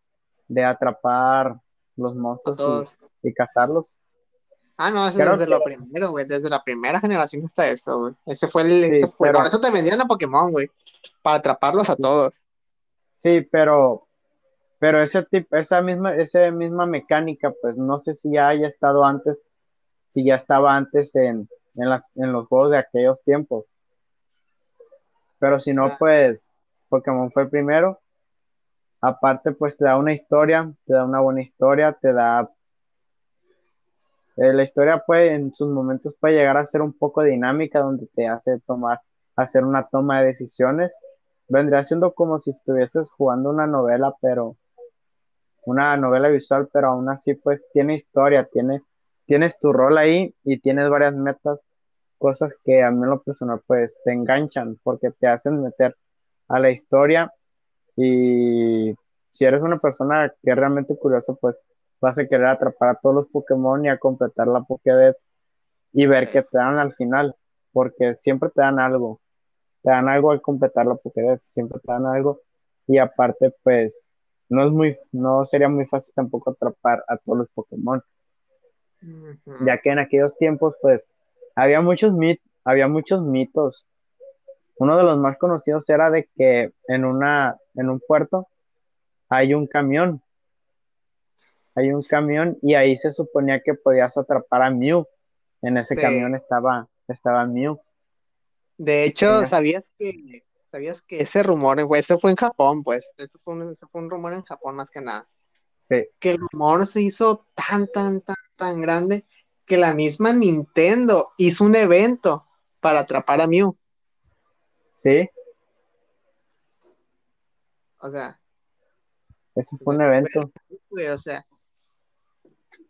de atrapar los monstruos y, y, cazarlos. Ah, no, eso desde lo primero, güey. Desde la primera generación está eso, güey. Ese fue el. ese fue, Por eso te vendían a Pokémon, güey. Para atraparlos a todos. Sí, pero. Pero ese tipo, esa misma, esa misma mecánica, pues no sé si ya haya estado antes, si ya estaba antes en, en, las, en los juegos de aquellos tiempos. Pero si no, pues Pokémon fue el primero. Aparte, pues te da una historia, te da una buena historia, te da eh, la historia puede, en sus momentos puede llegar a ser un poco dinámica, donde te hace tomar, hacer una toma de decisiones. Vendría siendo como si estuvieses jugando una novela, pero una novela visual, pero aún así pues tiene historia, tiene, tienes tu rol ahí y tienes varias metas, cosas que a mí en lo personal pues te enganchan porque te hacen meter a la historia y si eres una persona que es realmente curioso pues vas a querer atrapar a todos los Pokémon y a completar la Pokédex y ver qué te dan al final, porque siempre te dan algo, te dan algo al completar la Pokédex, siempre te dan algo. Y aparte pues no es muy, no sería muy fácil tampoco atrapar a todos los Pokémon, ya que en aquellos tiempos pues había muchos mit había muchos mitos. Uno de los más conocidos era de que en una, en un puerto hay un camión hay un camión y ahí se suponía que podías atrapar a Mew. En ese camión estaba, estaba Mew. De hecho, ¿sabías que sabías que ese rumor, güey, eso fue en Japón, pues, eso fue, un, rumor en Japón más que nada. Sí. Que el rumor se hizo tan, tan, tan, tan grande que la misma Nintendo hizo un evento para atrapar a Mew. Sí. O sea. Eso fue un evento. o sea,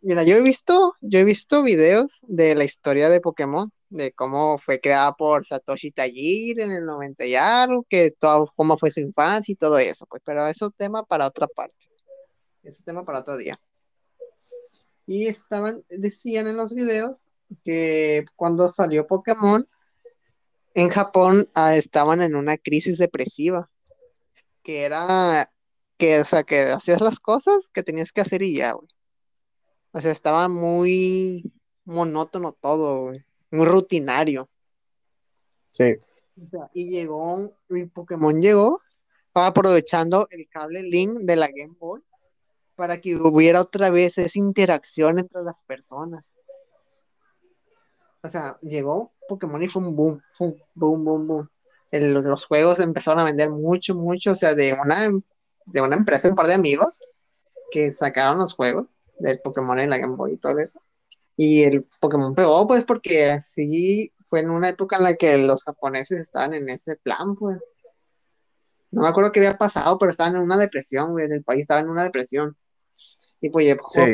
Mira, yo he visto, yo he visto videos de la historia de Pokémon, de cómo fue creada por Satoshi Tajiri en el 90 y algo, que todo, cómo fue su infancia y todo eso, pues, pero eso es tema para otra parte. Ese tema para otro día. Y estaban, decían en los videos que cuando salió Pokémon, en Japón ah, estaban en una crisis depresiva, que era que, o sea, que hacías las cosas que tenías que hacer y ya, güey. O sea, estaba muy monótono todo, güey. Muy rutinario. Sí. y llegó, mi Pokémon llegó, aprovechando el cable Link de la Game Boy para que hubiera otra vez esa interacción entre las personas. O sea, llegó Pokémon y fue un boom, boom, boom, boom, boom. los juegos empezaron a vender mucho, mucho, o sea, de una, de una empresa, un par de amigos que sacaron los juegos del Pokémon en la Game Boy y todo eso. Y el Pokémon pegó, pues, porque sí fue en una época en la que los japoneses estaban en ese plan, pues. No me acuerdo qué había pasado, pero estaban en una depresión, güey. El país estaba en una depresión. Y pues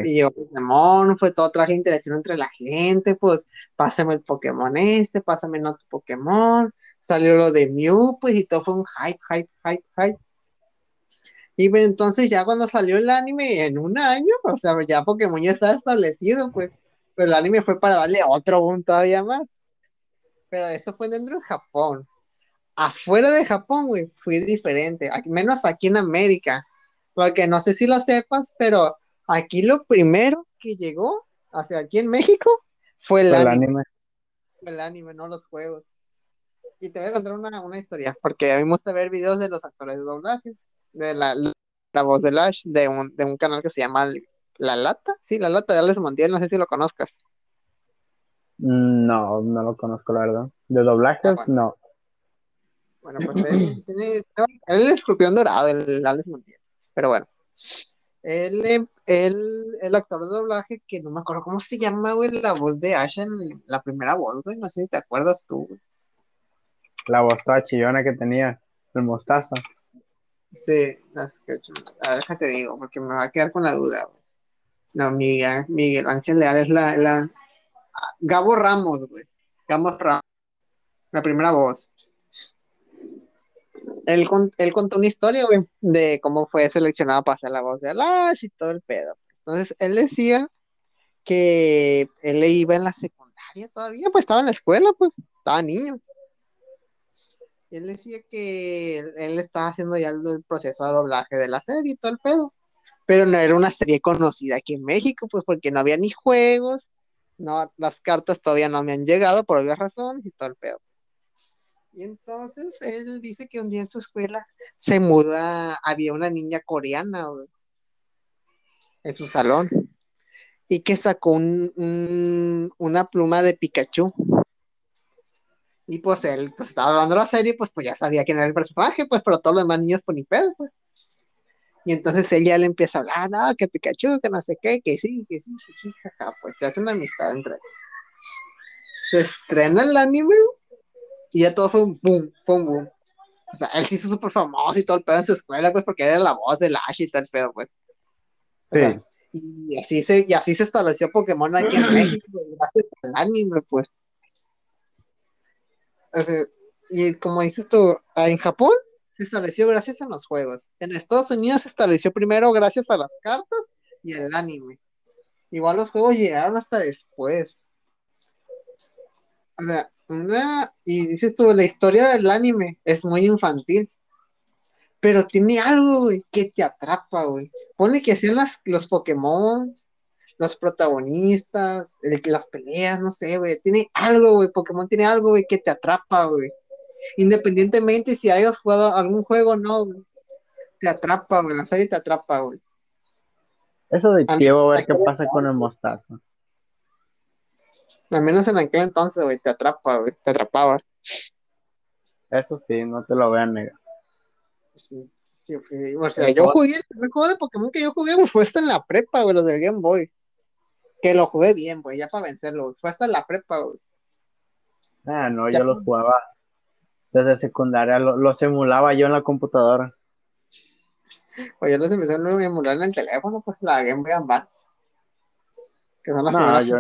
llegó, Pokémon, fue todo traje interacción entre la gente, pues pásame el Pokémon este, pásame otro Pokémon, salió lo de Mew, pues y todo fue un hype, hype, hype, hype. Y pues, entonces ya cuando salió el anime en un año, o sea, ya Pokémon ya estaba establecido, pues, pero el anime fue para darle otro boom todavía más. Pero eso fue dentro de Japón. Afuera de Japón, güey, fue diferente, menos aquí en América porque no sé si lo sepas, pero aquí lo primero que llegó hacia aquí en México fue el, anime. El anime, no los juegos. Y te voy a contar una, historia, porque a mí me gusta ver videos de los actores de doblaje, de la, voz de Lash, de un, de un canal que se llama La Lata, sí, La Lata de Alex Montiel, no sé si lo conozcas. Mm, no, no lo conozco, la verdad. ¿De doblajes? Ah, no. Bueno, pues él, tiene, él es el escorpión dorado, el Alex Montiel. Pero bueno. Él, el actor de doblaje, que no me acuerdo cómo se llama, güey, la voz de Ash en la primera voz, güey, no sé si te acuerdas tú, güey. La voz toda chillona que tenía, el mostaza. Sí, las que, a ver, déjate digo, porque me va a quedar con la duda, güey. No, Miguel, Miguel Ángel Leal es la, la Gabo Ramos, güey. Gabo Ramos, la primera voz él, él contó una historia, güey, de cómo fue seleccionado para hacer la voz de Alash y todo el pedo. Entonces, él decía que él iba en la secundaria todavía, pues estaba en la escuela, pues, estaba niño. Él decía que él, estaba haciendo ya el, proceso de doblaje de la serie y todo el pedo. Pero no era una serie conocida aquí en México, pues porque no había ni juegos, no, las cartas todavía no me han llegado por obvias razones y todo el pedo. Y entonces él dice que un día en su escuela se muda, había una niña coreana en su salón y que sacó un, una pluma de Pikachu. Y pues él pues estaba hablando de la serie, pues, pues ya sabía quién era el personaje, pues, pero todos los demás niños pues ni pedo, pues. Y entonces ella le empieza a hablar, no, que Pikachu, que no sé qué, que sí, que sí, que sí, jaja, pues se hace una amistad entre ellos. Se estrena el anime y ya todo fue un boom, fue un boom. O sea, él se hizo súper famoso y todo el pedo en su escuela, pues, porque era la voz de Ash y tal, pero pues. sí. y así se, y así se estableció Pokémon aquí en México, gracias al anime, pues. Y como dices tú, en Japón se estableció gracias a los juegos. En Estados Unidos se estableció primero gracias a las cartas y el anime. Igual los juegos llegaron hasta después. O sea, y dices tú, la historia del anime es muy infantil, pero tiene algo, que te atrapa, güey. Pone que hacían las, los Pokémon, los protagonistas, las peleas, no sé, güey. Tiene algo, güey. Pokémon tiene algo, güey, que te atrapa, güey. Independientemente si hayas jugado algún juego o no, Te atrapa, güey. La serie te atrapa, güey. Eso de que a ver qué pasa con el mostazo. Al menos en aquel entonces, güey, te atrapa, güey, te atrapaba. Eso sí, no te lo voy a negar. Sí, sí, o sea, yo jugué, el primer juego de Pokémon que yo jugué, güey, fue hasta en la prepa, güey, los del Game Boy. Que lo jugué bien, güey, ya para vencerlo. Fue hasta la prepa, güey. Ah, no, yo lo jugaba desde secundaria, lo, lo, simulaba yo en la computadora. Pues yo los empecé a emular en el teléfono, pues la Game Boy Advance. Que son las no, yo,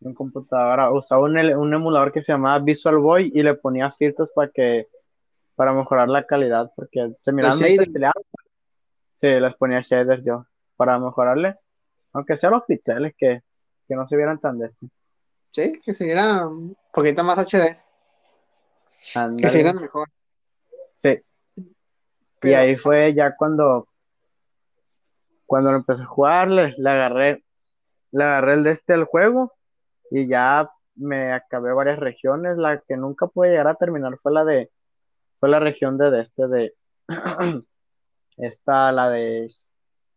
en computadora. Usaba un, un, emulador que se llamaba Visual Boy y le ponía filtros para que para mejorar la calidad porque se miraban muy Sí, les ponía shaders yo para mejorarle, aunque sea los pixeles que, que no se vieran tan de este. Sí, que se viera un poquito más HD. Que se viera mejor. Sí. y ahí fue ya cuando cuando lo empecé a jugar, le, agarré, le agarré el de este al juego y ya me acabé varias regiones. La que nunca pude llegar a terminar fue la de, fue la región de, este, de, esta, la de,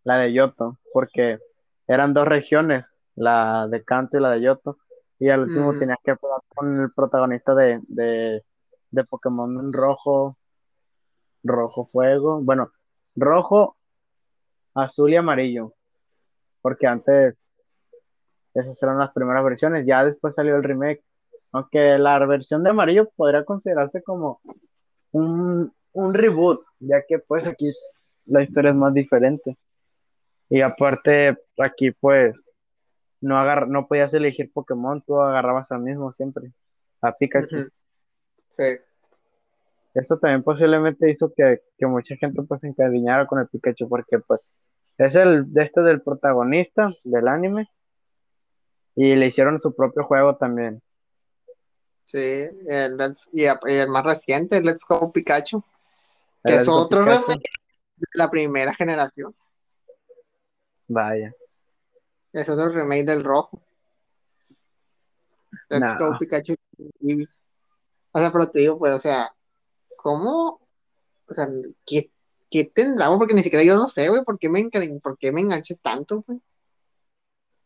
la de Yoto, porque eran dos regiones, la de Kanto y la de Yoto, y al último tenías que jugar con el protagonista de, de, de Pokémon rojo, rojo fuego, bueno, rojo, azul y amarillo, porque antes esas eran las primeras versiones, ya después salió el remake, aunque la versión de amarillo podría considerarse como un, un reboot, ya que pues aquí la historia es más diferente. Y aparte, aquí pues no agar no podías elegir Pokémon, tú agarrabas al mismo siempre, a Pikachu. Sí. Eso también posiblemente hizo que, mucha gente pues se encariñara con el Pikachu, porque pues es el de este del protagonista del anime. Y le hicieron su propio juego también. Sí, el, y el más reciente, Let's Go Pikachu. Que es otro de la primera generación. Vaya. Es otro remake del rojo. Let's Go Pikachu. O sea, pero te digo, pues, o sea, ¿cómo? O sea, ¿qué, qué tendrá? Porque ni siquiera yo no sé, güey, ¿por qué me, por qué me enganché tanto, güey?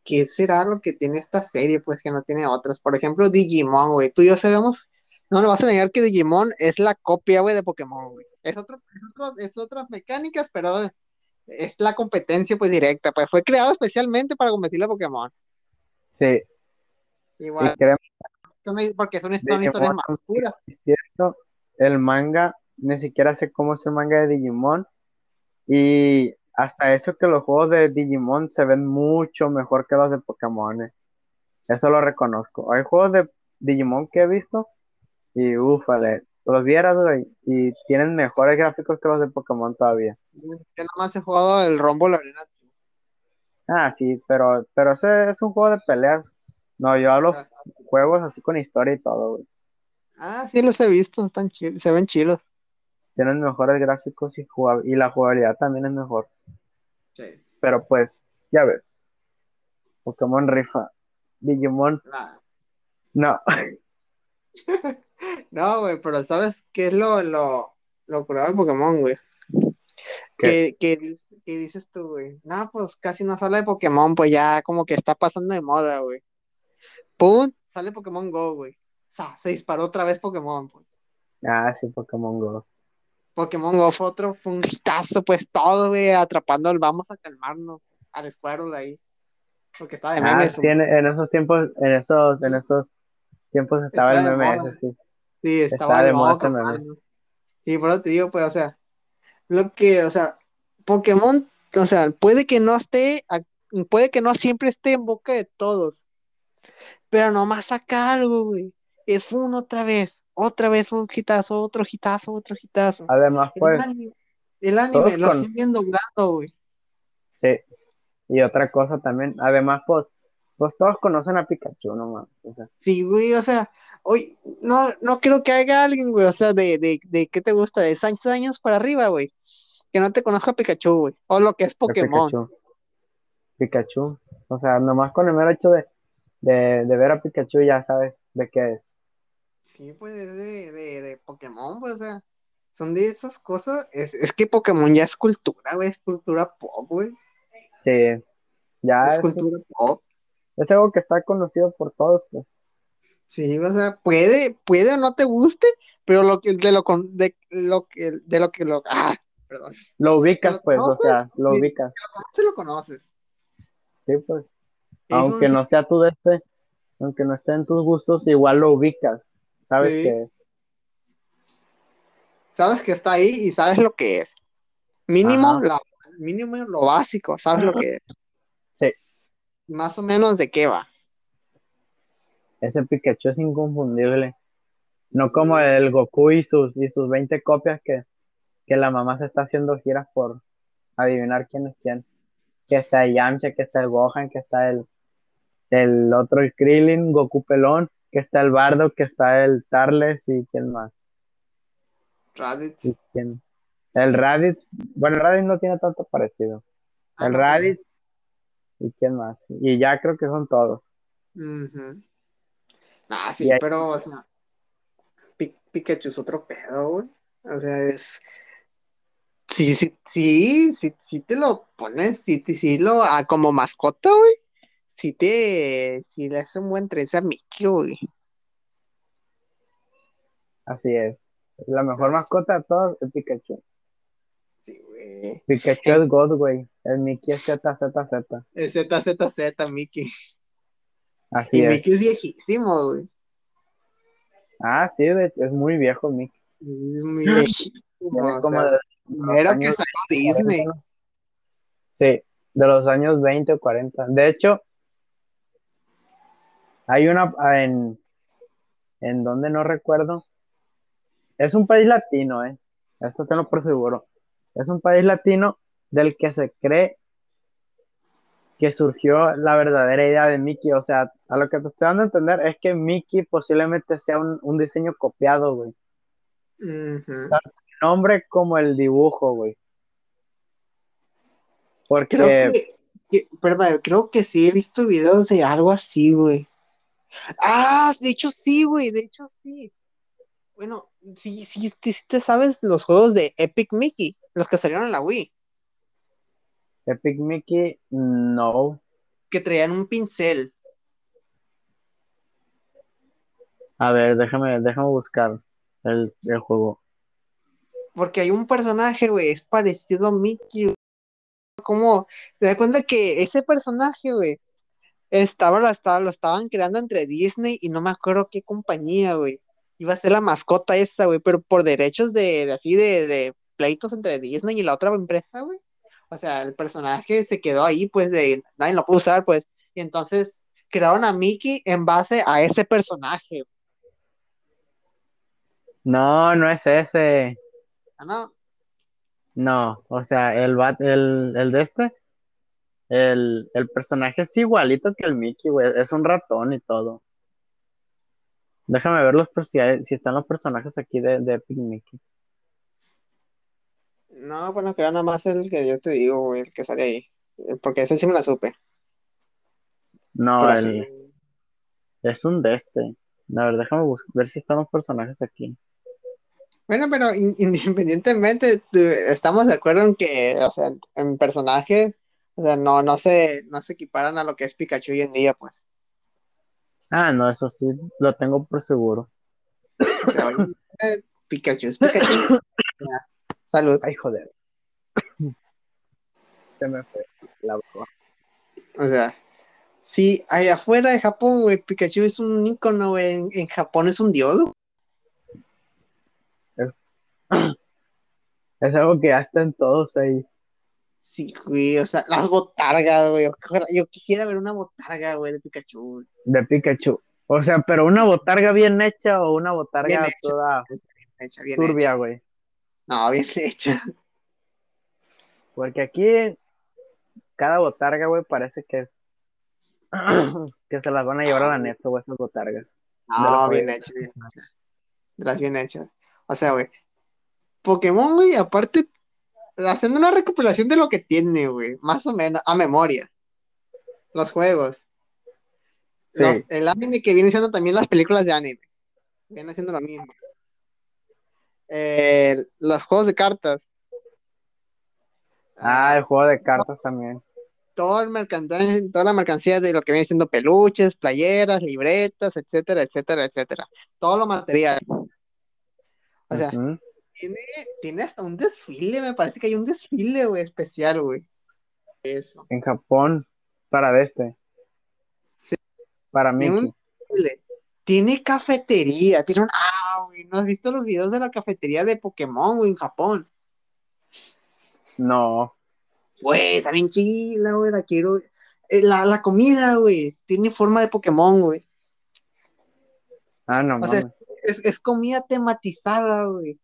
¿Qué será lo que tiene esta serie, pues, que no tiene otras? Por ejemplo, Digimon, güey. Tú y yo sabemos, no le vas a negar que Digimon es la copia, güey, de Pokémon, güey. Es, otro, es, otras mecánicas, pero es la competencia, pues, directa. Pues fue creado especialmente para competir a Pokémon. Sí. Igual. porque son, historias más oscuras. cierto, el manga, ni siquiera sé cómo es el manga de Digimon. Y hasta eso que los juegos de Digimon se ven mucho mejor que los de Pokémon. Eh. Eso lo reconozco. Hay juegos de Digimon que he visto y ufale, los vieras, güey, y tienen mejores gráficos que los de Pokémon todavía. Yo nada más he jugado el Rumble Arena. Ah, sí, pero, pero ese es un juego de peleas. No, yo hablo de juegos así con historia y todo, güey. Ah, sí, los he visto, están se ven chilos. Tienen mejores gráficos y, y la jugabilidad también es mejor. Sí. Pero pues, ya ves. Pokémon rifa. Digimon. No. no, güey, pero ¿sabes qué es lo, lo, lo curado de Pokémon, güey? ¿Qué, qué, dices tú, güey? No, pues casi no sale de Pokémon, pues ya como que está pasando de moda, güey. ¡Pum! Sale Pokémon Go, güey se disparó otra vez Pokémon. Pues. Ah, sí, Pokémon Go. Pokémon Go fue otro, fue un hitazo, pues todo, güey, atrapando al vamos a calmarnos, al Squirtle ahí. Porque estaba de memes. Ah, en esos tiempos, en esos, en esos tiempos estaba, el meme sí. Sí, estaba, de moda. Meme. Sí, pero te digo, pues, o sea, lo que, o sea, Pokémon, o sea, puede que no esté, puede que no siempre esté en boca de todos, pero nomás saca algo, güey es uno otra vez, otra vez un hitazo, otro hitazo, otro hitazo. Además, pues. El anime, lo siguen doblando, güey. Sí. Y otra cosa también, además, pues, pues todos conocen a Pikachu nomás. O sea. Sí, güey, o sea, hoy no, no creo que haya alguien, güey, o sea, de, de, de ¿qué te gusta? De 6 años para arriba, güey. Que no te conozca Pikachu, güey. O lo que es Pokémon. Pikachu. Pikachu. O sea, nomás con el mero hecho de, de, de ver a Pikachu ya sabes de qué es. Sí, pues es de, de, Pokémon, pues, o sea, son de esas cosas. Es, es que Pokémon ya es cultura, güey, es cultura pop, güey. Sí, ya es, cultura pop. Es algo que está conocido por todos, pues. Sí, o sea, puede, puede o no te guste, pero lo que, de lo, de lo que, de lo que lo, ah, perdón. Lo ubicas, pues, o sea, lo ubicas. Si lo conoces, Sí, pues. Aunque no sea tú de este, aunque no esté en tus gustos, igual lo ubicas. Sabes que Sabes que está ahí y sabes lo que es. Mínimo, mínimo lo básico, sabes lo que es. Sí. Más o menos de qué va. Ese Pikachu es inconfundible. No como el Goku y sus, y sus 20 copias que, que la mamá se está haciendo giras por adivinar quién es quién. Que está el Yamcha, que está el Gohan, que está el, el otro el Krillin, Goku Pelón, que está el Bardo, que está el Tarles y quién más. Raditz. El Raditz, bueno, el Raditz no tiene tanto parecido. Ah, el Raditz y quién más. Y ya creo que son todos. Ah, sí, pero, o sea, Pikachu es otro pedo, güey. O sea, es. Sí, sí, sí, sí, sí te lo pones, sí, sí lo, ah, como mascota, güey. Sí te, sí le hace un buen tres a Mickey, güey. Así es. La mejor mascota de todos es Pikachu. Sí, güey. Pikachu es God, güey. El Mickey es ZZZ. Es ZZZ, Mickey. Así y Mickey es viejísimo, güey. Ah, sí, es muy viejo Mickey. Muy viejísimo. Era que sacó Disney. Sí, de los años 20 o 40. De hecho, hay una en, en donde no recuerdo. Es un país latino, eh. Esto tengo por seguro. Es un país latino del que se cree que surgió la verdadera idea de Mickey. O sea, a lo que te estoy dando a entender es que Mickey posiblemente sea un, diseño copiado, güey. Nombre como el dibujo, güey. Porque. Creo que, perdón, creo que sí he visto videos de algo así, güey. Ah, de hecho sí, güey, de hecho sí. Bueno, sí, sí, sí, te sabes los juegos de Epic Mickey, los que salieron en la Wii. Epic Mickey, no. Que traían un pincel. A ver, déjame, déjame buscar el, juego. Porque hay un personaje, güey, es parecido a Mickey. Como, te das cuenta que ese personaje, güey, estaba, estaba, lo estaban creando entre Disney y no me acuerdo qué compañía, güey. Iba a ser la mascota esa, güey, pero por derechos de, así, de, de pleitos entre Disney y la otra empresa, güey o sea, el personaje se quedó ahí, pues, de nadie lo pudo usar, pues, y entonces crearon a Mickey en base a ese personaje. No, no es ese. ¿Ah, no? No, o sea, el, el, el de este, el, personaje es igualito que el Mickey, güey, es un ratón y todo. Déjame ver los, si, si están los personajes aquí de, de Epic Mickey. No, bueno, que nada más el que yo te digo, el que sale ahí. Eh, porque ese sí me la supe. No, el... es un de este. A ver, déjame ver si están los personajes aquí. Bueno, pero independientemente, estamos de acuerdo en que, o sea, en personaje, o sea, no, no se, no se equiparan a lo que es Pikachu hoy en día, pues. Ah, no, eso sí, lo tengo por seguro. O sea, Pikachu es Pikachu. Salud. Ay, joder. Se me fue la boca. O sea, sí, allá afuera de Japón, güey, Pikachu es un ícono, güey. En, Japón es un dios. Es, algo que en todos ahí. Sí, güey, o sea, las botargas, güey. Yo quisiera ver una botarga, güey, de Pikachu. De Pikachu. O sea, pero una botarga bien hecha o una botarga toda hecha, bien turbia, güey. No, bien hecho. Porque aquí cada botarga, güey, parece que, que se las van a llevar a la neta, güey, esas botargas. No, bien hecho, bien hecho. Las bien hechas. O sea, güey, Pokémon, güey, aparte, haciendo una recopilación de lo que tiene, güey, más o menos, a memoria. Los juegos. el anime que viene siendo también las películas de anime. Viene siendo lo mismo eh, los juegos de cartas. Ah, el juego de cartas también. Todo el toda la mercancía de lo que viene siendo peluches, playeras, libretas, etcétera, etcétera, etcétera. Todo lo material. O sea, tiene, hasta un desfile, me parece que hay un desfile, güey, especial, güey. Eso. En Japón, para este. Sí. Para mí. Tiene cafetería, tiene un... Ah, güey, ¿no has visto los videos de la cafetería de Pokémon, güey, en Japón? No. Güey, está bien chila, güey, la quiero... Eh, la, la comida, güey, tiene forma de Pokémon, güey. Ah, no, o sea, es, es, comida tematizada, güey.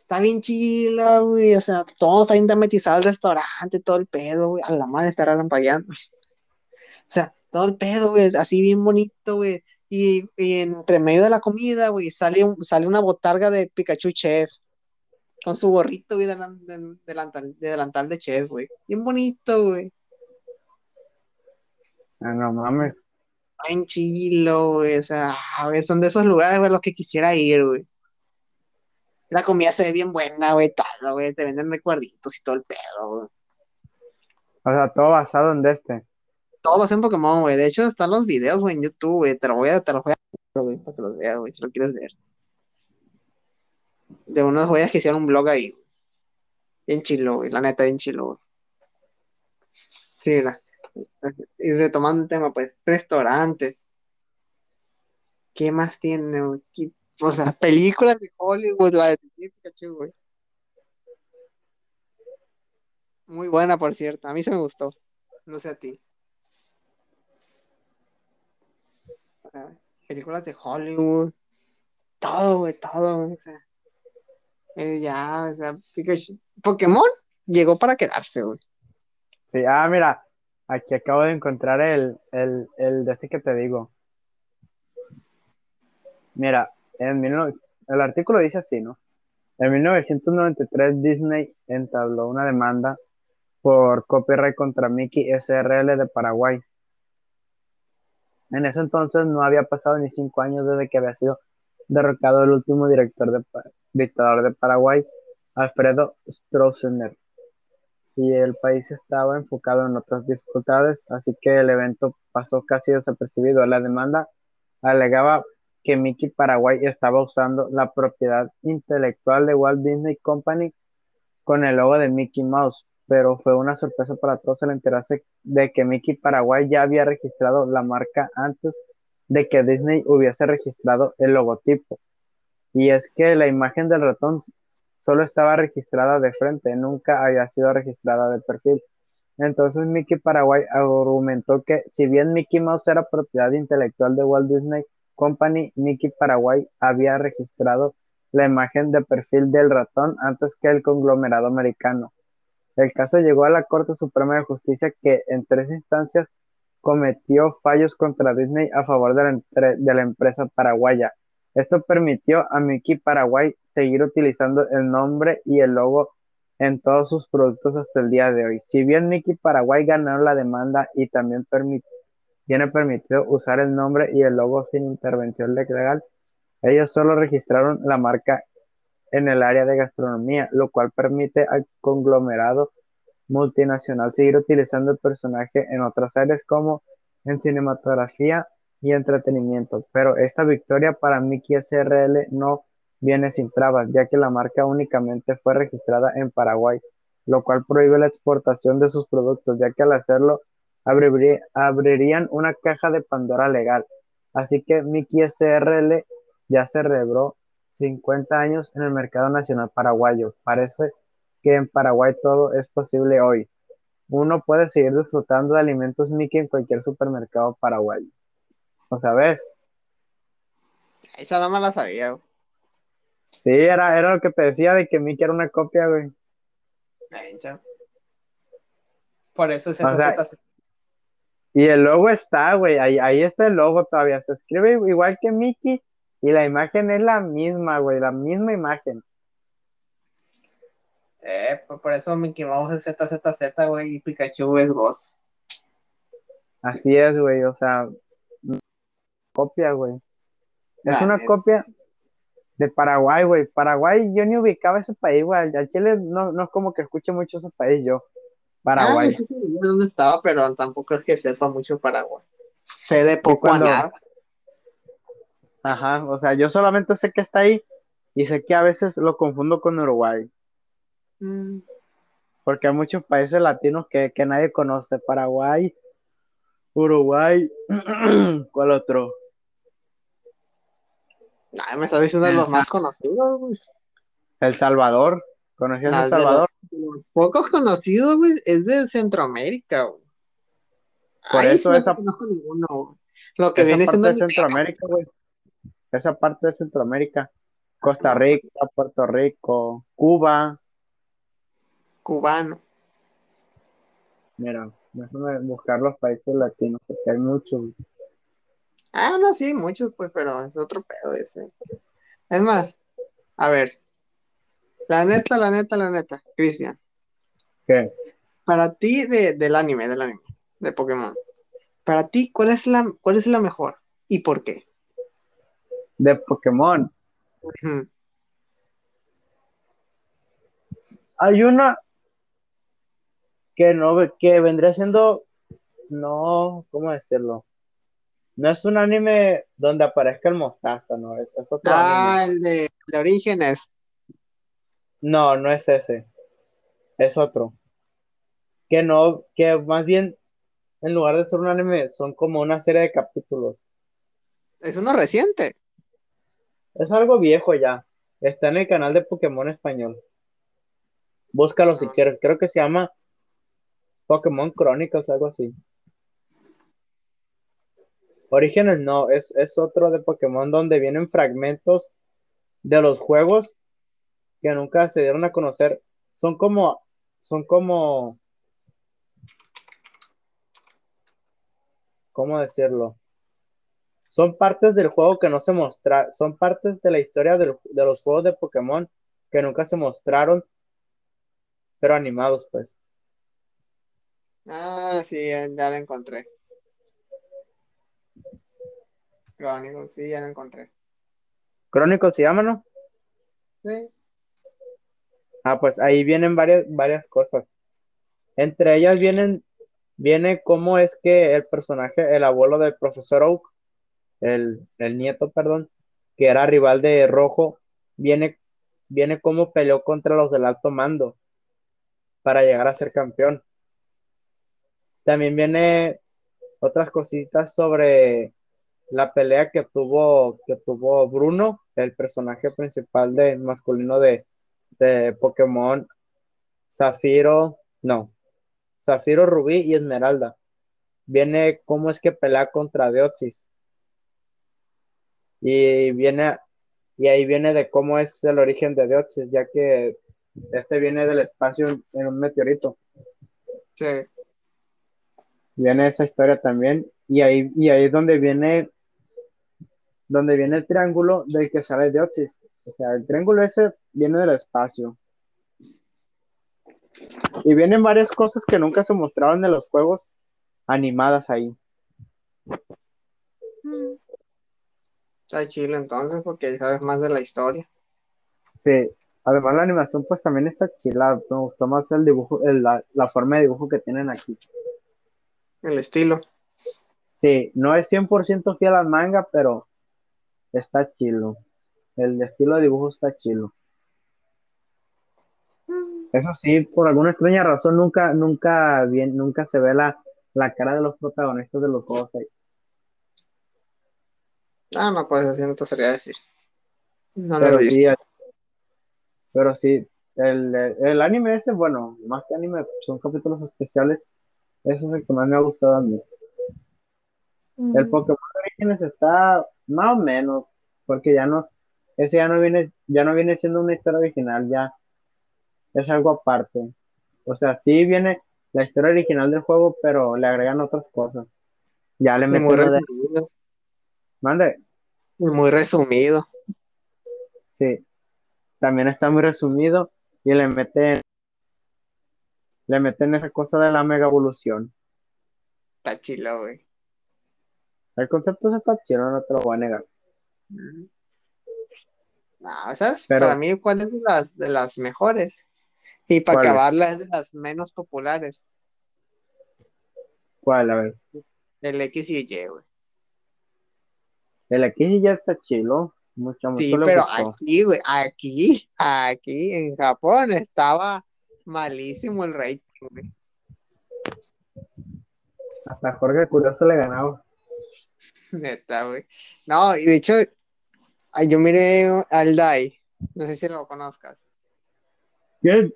Está bien chila, güey. O sea, todo está bien tematizado el restaurante, todo el pedo, güey. A la madre estará lampagueando. sea, todo el pedo, güey, así bien bonito, güey. Y, y entre medio de la comida, güey, sale, sale una botarga de Pikachu Chef. Con su gorrito, güey, de, delantal, de delantal de chef, güey. Bien bonito, güey. Ah, no mames. En chilo, güey. O sea, son de esos lugares, güey, los que quisiera ir, güey. La comida se ve bien buena, güey, todo, güey. Te venden recuerditos y todo el pedo, güey. O sea, todo basado en este. Todo basado en Pokémon, güey. De hecho, están los videos, güey, en YouTube, güey. Te los voy a, te los voy a, güey, para que los veas, güey, si lo quieres ver. De unas joyas que hicieron un blog ahí, güey. Bien chilo, güey. La neta, bien chilo, güey. Sí, la. Y retomando el tema, pues, restaurantes. ¿Qué más tiene, güey? O sea, películas de Hollywood, la de Pikachu, güey. Muy buena, por cierto. A mí se me gustó. No sé a ti. películas de Hollywood. Todo, güey, todo, O sea, eh, ya, o sea, Pikachu. Pokémon llegó para quedarse, güey. Sí, ah, mira, aquí acabo de encontrar el, el, el de este que te digo. Mira, en el artículo dice así, ¿no? En 1993 Disney entabló una demanda por copyright contra Mickey SRL de Paraguay. En ese entonces no había pasado ni cinco años desde que había sido derrocado el último director de, dictador de Paraguay, Alfredo Stroessner, y el país estaba enfocado en otras dificultades, así que el evento pasó casi desapercibido. La demanda alegaba que Mickey Paraguay estaba usando la propiedad intelectual de Walt Disney Company con el logo de Mickey Mouse, pero fue una sorpresa para todos el enterarse de que Mickey Paraguay ya había registrado la marca antes de que Disney hubiese registrado el logotipo. Y es que la imagen del ratón solo estaba registrada de frente, nunca había sido registrada de perfil. Entonces Mickey Paraguay argumentó que si bien Mickey Mouse era propiedad intelectual de Walt Disney Company, Mickey Paraguay había registrado la imagen de perfil del ratón antes que el conglomerado americano. El caso llegó a la Corte Suprema de Justicia que en tres instancias cometió fallos contra Disney a favor de la, de la empresa paraguaya. Esto permitió a Mickey Paraguay seguir utilizando el nombre y el logo en todos sus productos hasta el día de hoy. Si bien Mickey Paraguay ganó la demanda y también tiene permitido usar el nombre y el logo sin intervención legal, ellos solo registraron la marca en el área de gastronomía, lo cual permite al conglomerado multinacional seguir utilizando el personaje en otras áreas como en cinematografía y entretenimiento. Pero esta victoria para Mickey SRL no viene sin trabas, ya que la marca únicamente fue registrada en Paraguay, lo cual prohíbe la exportación de sus productos, ya que al hacerlo abrirían una caja de Pandora legal. Así que Mickey SRL ya se rebró 50 años en el mercado nacional paraguayo. Parece que en Paraguay todo es posible hoy. Uno puede seguir disfrutando de alimentos Mickey en cualquier supermercado paraguayo. ¿O sabes? Esa dama la sabía. Sí, era, era lo que te decía de que Mickey era una copia, güey. Por eso se Y el logo está, güey. Ahí, ahí está el logo todavía. Se escribe igual que Mickey y la imagen es la misma, güey, la misma imagen. Eh, pues por eso Mickey Mouse es ZZZ, güey, y Pikachu es voz. Así es, güey, o sea, copia, güey. Es una copia de Paraguay, güey. Paraguay, yo ni ubicaba ese país, güey. Al Chile no, no es como que escuche mucho ese país yo. Paraguay. Ah, no sé dónde estaba, pero tampoco es que sepa mucho Paraguay. Sé de poco a nada. Ajá, o sea, yo solamente sé que está ahí y sé que a veces lo confundo con Uruguay. Mm. Porque hay muchos países latinos que, nadie conoce. Paraguay, Uruguay, ¿cuál otro? Ay, me está diciendo los más conocidos. El Salvador. ¿Conocías El Salvador? pocos conocidos, güey, es de Centroamérica, güey. Por eso esa... Lo que viene siendo de Centroamérica, güey esa parte de Centroamérica, Costa Rica, Puerto Rico, Cuba. Cubano. Mira, déjame buscar los países latinos porque hay muchos. Ah, no, sí, muchos, pues, pero es otro pedo ese. Es más, a ver, la neta, la neta, la neta, Cristian. ¿Qué? Para ti, de, del anime, del anime, de Pokémon. Para ti, ¿cuál es la, cuál es la mejor? ¿Y por qué? De Pokémon. Hay una que no, que vendría siendo, no, ¿cómo decirlo? No es un anime donde aparezca el mostaza, no, es, es otro Ah, el de, de Orígenes. No, no es ese. Es otro. Que no, que más bien, en lugar de ser un anime, son como una serie de capítulos. Es uno reciente. Es algo viejo ya. Está en el canal de Pokémon español. Búscalo si Ah. quieres. Creo que se llama Pokémon Chronicles, algo así. Orígenes no, es, es otro de Pokémon donde vienen fragmentos de los juegos que nunca se dieron a conocer. Son como, son como, ¿cómo decirlo? Son partes del juego que no se mostraron, son partes de la historia del- de los juegos de Pokémon que nunca se mostraron, pero animados, pues. Ah, sí, ya, ya lo encontré. Crónico, sí, ya lo encontré. Crónicos se llaman, ¿no? Sí. Ah, pues ahí vienen varias, varias cosas. Entre ellas vienen, viene cómo es que el personaje, el abuelo del profesor Oak, el, el nieto, perdón, que era rival de Rojo, viene, viene cómo peleó contra los del alto mando para llegar a ser campeón. También viene otras cositas sobre la pelea que tuvo, que tuvo Bruno, el personaje principal de masculino de, de Pokémon Zafiro, no, Zafiro, Rubí y Esmeralda. Viene cómo es que pelea contra Deoxys. Y viene, y ahí viene de cómo es el origen de Deoxys, ya que este viene del espacio en, un meteorito. Sí. Viene esa historia también. Y ahí, y ahí es donde viene, donde viene el triángulo del que sale Deoxys. O sea, el triángulo ese viene del espacio. Y vienen varias cosas que nunca se mostraron en los juegos animadas ahí. Está chido entonces, porque sabes más de la historia. Sí. Además la animación pues también está chila. Me gustó más el dibujo, el- la, la forma de dibujo que tienen aquí. El estilo. Sí, no es 100% fiel al manga, pero está chilo. El estilo de dibujo está chilo. Eso sí, por alguna extraña razón nunca, nunca bien, nunca se ve la, la cara de los protagonistas de los juegos ahí. Ah, no, pues así no te sabría decir. No lo Pero he visto. sí, pero sí, el, el anime ese, bueno, más que anime, son capítulos especiales. Ese es el que más me ha gustado a mí. El Pokémon Orígenes está más o menos, porque ya no, ese ya no viene, ya no viene siendo una historia original, ya es algo aparte. O sea, sí viene la historia original del juego, pero le agregan otras cosas. Ya le meten muy de, resumido. mande, muy resumido. sí, también está muy resumido y le meten, le meten esa cosa de la mega evolución. Está chilo, güey. El concepto está chido, no te lo voy a negar. No, ¿sabes? Pero- Para mí, ¿cuál es de las, de las mejores? Y para acabarla es de las menos populares. ¿Cuál? A ver. El X y Y, güey. El aquí ya está chilo. Mucho, mucho Sí, pero gustó. aquí, güey, aquí, aquí en Japón estaba malísimo el rating, güey. Hasta Jorge Curioso le ganaba. Neta, güey. No, y de hecho, yo miré al Dai. No sé si lo conozcas. ¿Quién?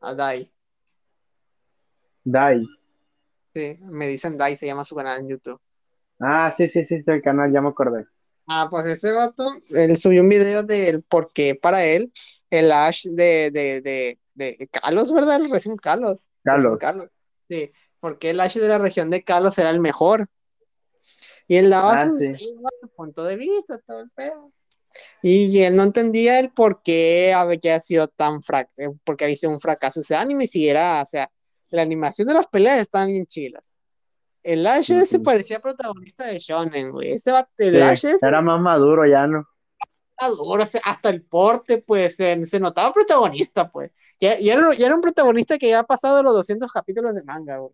Al Dai. Dai. Sí, me dicen Dai, se llama su canal en YouTube. Ah, sí, sí, sí, sí, el canal, ya me acordé. Ah, pues ese vato, él subió un video del por qué para él el Ash de, de, de, de Carlos, ¿verdad? El recién Carlos. Carlos. Carlos. Sí, porque el Ash de la región de Kalos era el mejor. Y él daba Ah, su, sí. su punto de vista, todo el pedo. Y él no entendía el por qué había sido tan frac eh, porque había sido un fracaso ese anime, si era, o sea, la animación de las peleas estaban bien chilas. El Ash Ujú. parecía protagonista de Shonen, güey. Ese va, el Sí, Ash ese era más maduro ya, ¿no? era duro, o sea, hasta el porte, pues, se, se notaba protagonista, pues. Ya, ya era, ya era un protagonista que ya ha pasado los 200 capítulos de manga, güey.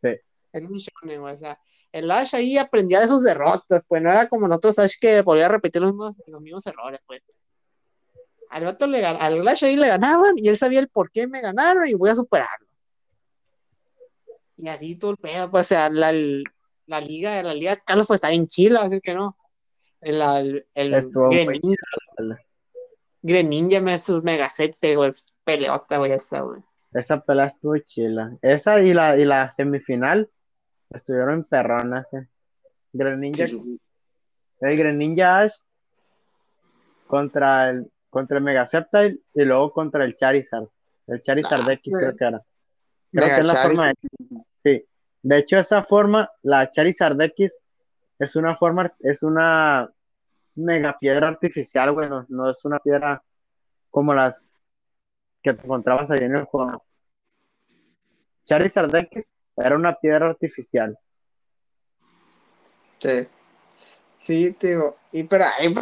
Sí. En un shonen, güey, o sea, el Ash ahí aprendía de sus derrotas, pues no era como nosotros Ash que podía repetir los mismos, los mismos errores, pues. Al vato le al Ash ahí le ganaban y él sabía el por qué me ganaron y voy a superarlo. Y así todo el pedo, pues, o sea, la, la liga, la liga Carlos pues está bien chila, así que no. El, el, el Greninja, Greninja me sus megacepte, güey, pues, peleota, güey, esa, güey. Esa pelea estuvo chila. Esa y la, y la semifinal estuvieron perronas, eh. Greninja, Sí. el Greninja Ash contra el, contra el Megaceptile y luego contra el Charizard. El Charizard Ah, X creo que era. Creo Mega que es la Charizard. forma de... Sí. De hecho, esa forma, la Charizard X, es una forma, es una mega piedra artificial, güey. No, no es una piedra como las que te encontrabas ahí en el juego. Charizard X era una piedra artificial. Sí. Sí, te digo. Y pero ahí.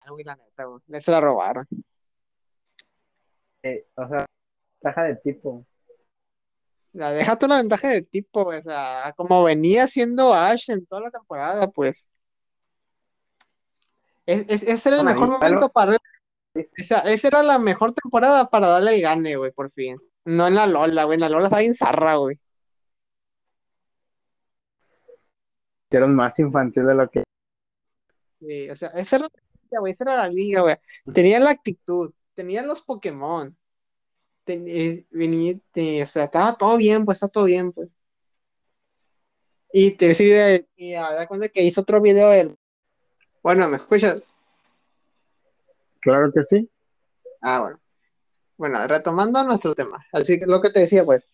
Ah, la neta, güey. Se la robaron. Eh, o sea, caja de tipo. La deja la ventaja de tipo, güey. O sea, como venía siendo Ash en toda la temporada, pues. Es, es- ese era el mejor momento para. Esa, esa era la mejor temporada para darle el gane, güey, por fin. No en la Lola, güey. En la Lola estaba bien zarra, güey. Hicieron más infantil de lo que. Sí, o sea, esa era la liga, güey. Esa era la liga, güey. Tenía la actitud. Tenía los Pokémon. ten- eh, venía, te- o sea, estaba todo bien, pues está todo bien, pues. Y te decir, eh, y a dar cuenta que hizo otro video él. Bueno, ¿me escuchas? Claro que sí. Ah, bueno. Bueno, retomando nuestro tema. Así que lo que te decía, pues,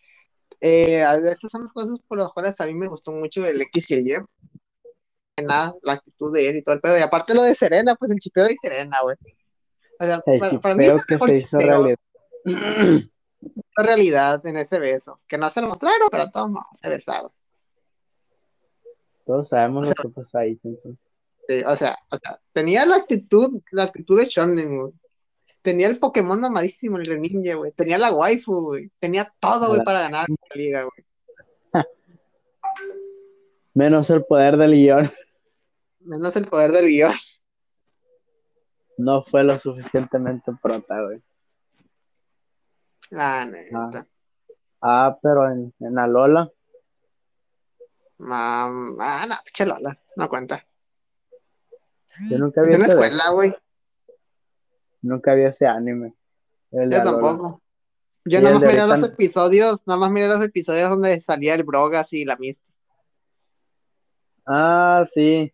eh, esas son las cosas por las cuales a mí me gustó mucho el X y el Y. Nada, la actitud de él y todo el pedo. Y aparte lo de Serena, pues el chipeo de Serena, güey. O sea, El para, para mí es el que mejor se hizo chipeo. realidad. en ese beso. Que no se lo mostraron, pero todos no, se besaron. Todos sabemos lo que pasó ahí. Simpson. Sí, o sea, o sea, tenía la actitud, la actitud de Shonen, güey. Tenía el Pokémon mamadísimo, el Greninja, güey. Tenía la waifu, güey. Tenía todo, güey, para ganar la liga, güey. Menos el poder del guion. Menos el poder del guion. No fue lo suficientemente prota, güey. La neta. Ah, pero en, en Alola, Mam- Ah, no, pinche Lola. No cuenta. yo nunca Es vi una ese, escuela, güey. nunca vi ese anime. El Yo tampoco. Yo nada más miré los episodios, nada más miré los episodios donde salía el Brogas y la Misty. Ah, sí.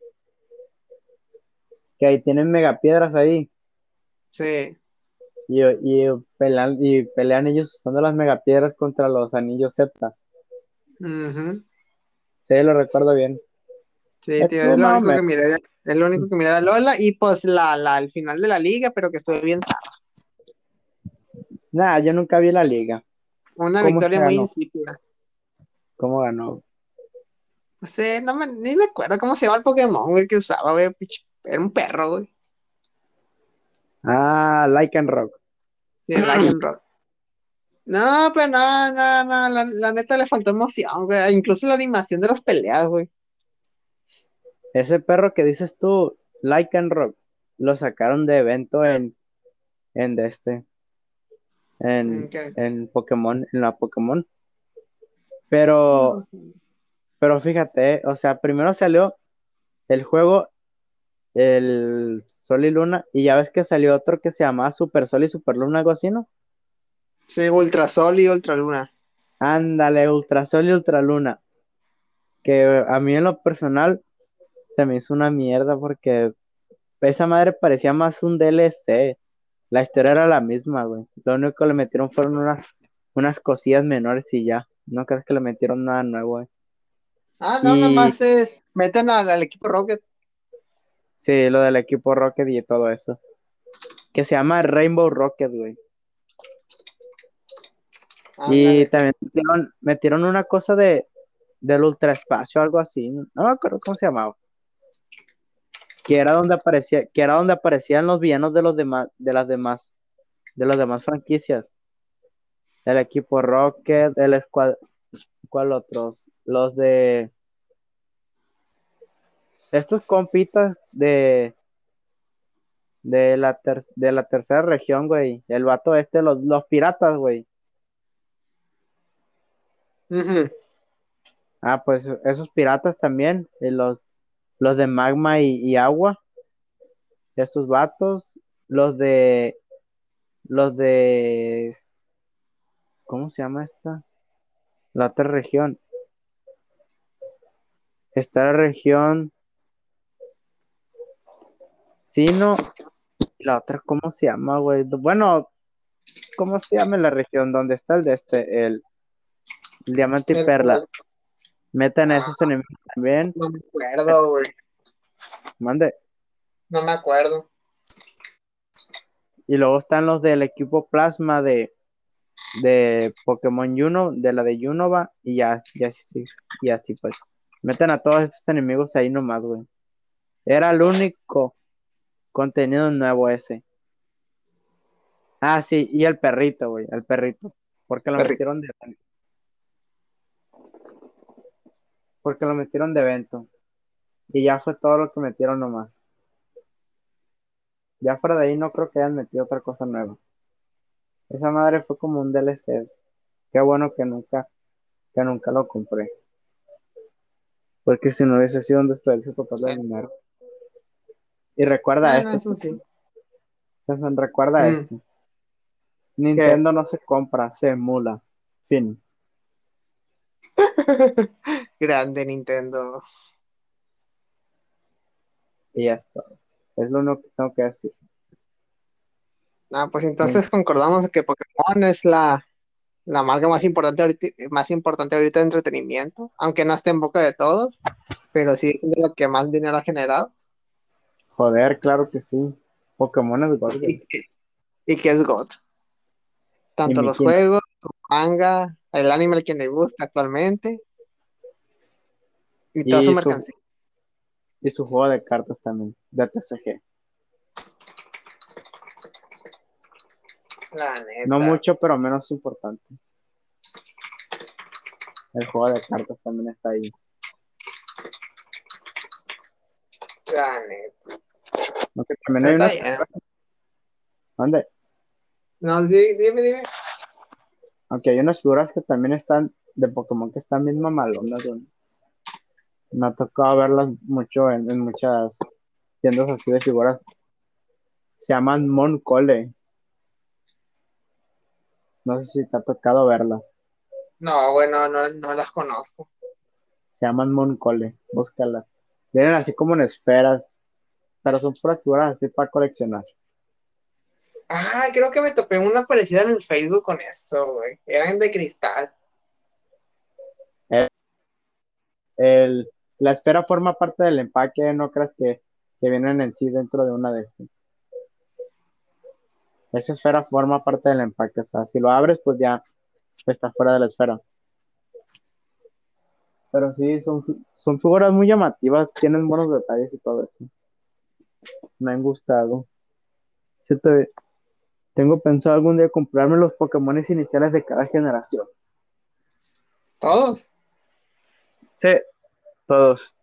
Que ahí tienen megapiedras ahí. Sí. Y, y, pelean, y pelean ellos usando las megapiedras contra los anillos Septa. Ujú. Sí, lo recuerdo bien. Sí, Es tío, es lo único que miré, es lo único que miré de Lola y pues la, la, el final de la liga, pero que estuve bien zarra. Nah, yo nunca vi la liga. Una ¿Cómo victoria muy insípida. ¿Cómo ganó? No sé, no me, ni me acuerdo cómo se llama el Pokémon, güey, que usaba, güey, pinche- era un perro, güey, Ah, Like and Rock. de Lycanroc. No, pues no, no, no, la, la neta le faltó emoción, güey, incluso la animación de las peleas, güey. Ese perro que dices tú, Like and Rock, lo sacaron de evento en, en de este, en, en Pokémon, en la Pokémon. Pero, pero fíjate, o sea, primero salió el juego, el Sol y Luna, y ya ves que salió otro que se llamaba Super Sol y Super Luna, algo así, ¿no? Sí, Ultrasol y Ultraluna. Ándale, Ultra Sol y Ultra Luna. Que a mí en lo personal se me hizo una mierda porque esa madre parecía más un DLC. La historia era la misma, güey. Lo único que le metieron fueron unas, unas cosillas menores y ya. No crees que le metieron nada nuevo, eh. Ah, no, nomás es. Meten al, equipo Rocket. Sí, lo del equipo Rocket y todo eso. Que se llama Rainbow Rocket, güey. y también metieron, una cosa de del ultraespacio, algo así. No me acuerdo cómo se llamaba. Que era donde aparecía, que era donde aparecían los villanos de los demás, de las demás, de las demás franquicias. El equipo Rocket, el squad, ¿cuál otros? Los de estos compitas de de la, de la tercera región, güey. El vato este, los, los piratas, güey. Ah, pues esos piratas también, los, los de magma y, agua. Esos vatos, los de los de ¿cómo se llama esta? La otra región. Esta región Sino y la otra, ¿cómo se llama, güey? Bueno, ¿cómo se llama la región donde está el de este, el, diamante y perla? Metan a esos enemigos también. No me acuerdo, güey. Mande. No me acuerdo. Y luego están los del equipo plasma de, de Pokémon Juno, de la de Junova, y ya, ya sí, y así pues. Meten a todos esos enemigos ahí nomás, güey. Era el único Contenido nuevo ese. Ah, sí, y el perrito, güey, el perrito. Porque lo metieron de evento. Porque lo metieron de evento. Y ya fue todo lo que metieron nomás. Ya fuera de ahí no creo que hayan metido otra cosa nueva. Esa madre fue como un DLC. Qué bueno que nunca, que nunca lo compré. Porque si no hubiese sido un desperdicio total de dinero. Y recuerda ah, esto. sí. Recuerda mm. esto. Nintendo no se compra, se emula. Fin. Grande Nintendo. Y ya está. Es lo único que tengo que decir. Ah, pues entonces concordamos que Pokémon es la, la marca más importante ahorita, más importante ahorita de entretenimiento, aunque no esté en boca de todos, pero sí es la que más dinero ha generado. Joder, claro que sí. Pokémon es God. ¿Y, qué es God? Tanto los juegos, su manga, el anime al que le gusta actualmente. Y toda su mercancía. Y su juego de cartas también, de TCG. La neta. No mucho, pero menos importante. El juego de cartas también está ahí. La neta. Aunque también hay unas... ¿Dónde? No, sí, dime, dime. Aunque hay unas figuras que también están de Pokémon que están bien mamalonas, Me ha tocado verlas mucho en, muchas tiendas así de figuras. Se llaman Moncole. No sé si te ha tocado verlas. No, bueno, no, no las conozco. Se llaman Moncole, búscalas. Vienen así como en esferas, pero son puras figuras así para coleccionar. Ah, creo que me topé una parecida en el Facebook con eso, güey. Eran de cristal. la esfera forma parte del empaque, no creas que, vienen en sí dentro de una de estas. Esa esfera forma parte del empaque, o sea, si lo abres, pues ya está fuera de la esfera. Pero sí, son, son figuras muy llamativas, tienen buenos detalles y todo eso me han gustado. tengo pensado algún día comprarme los Pokémon iniciales de cada generación. ¿Todos? Sí, todos.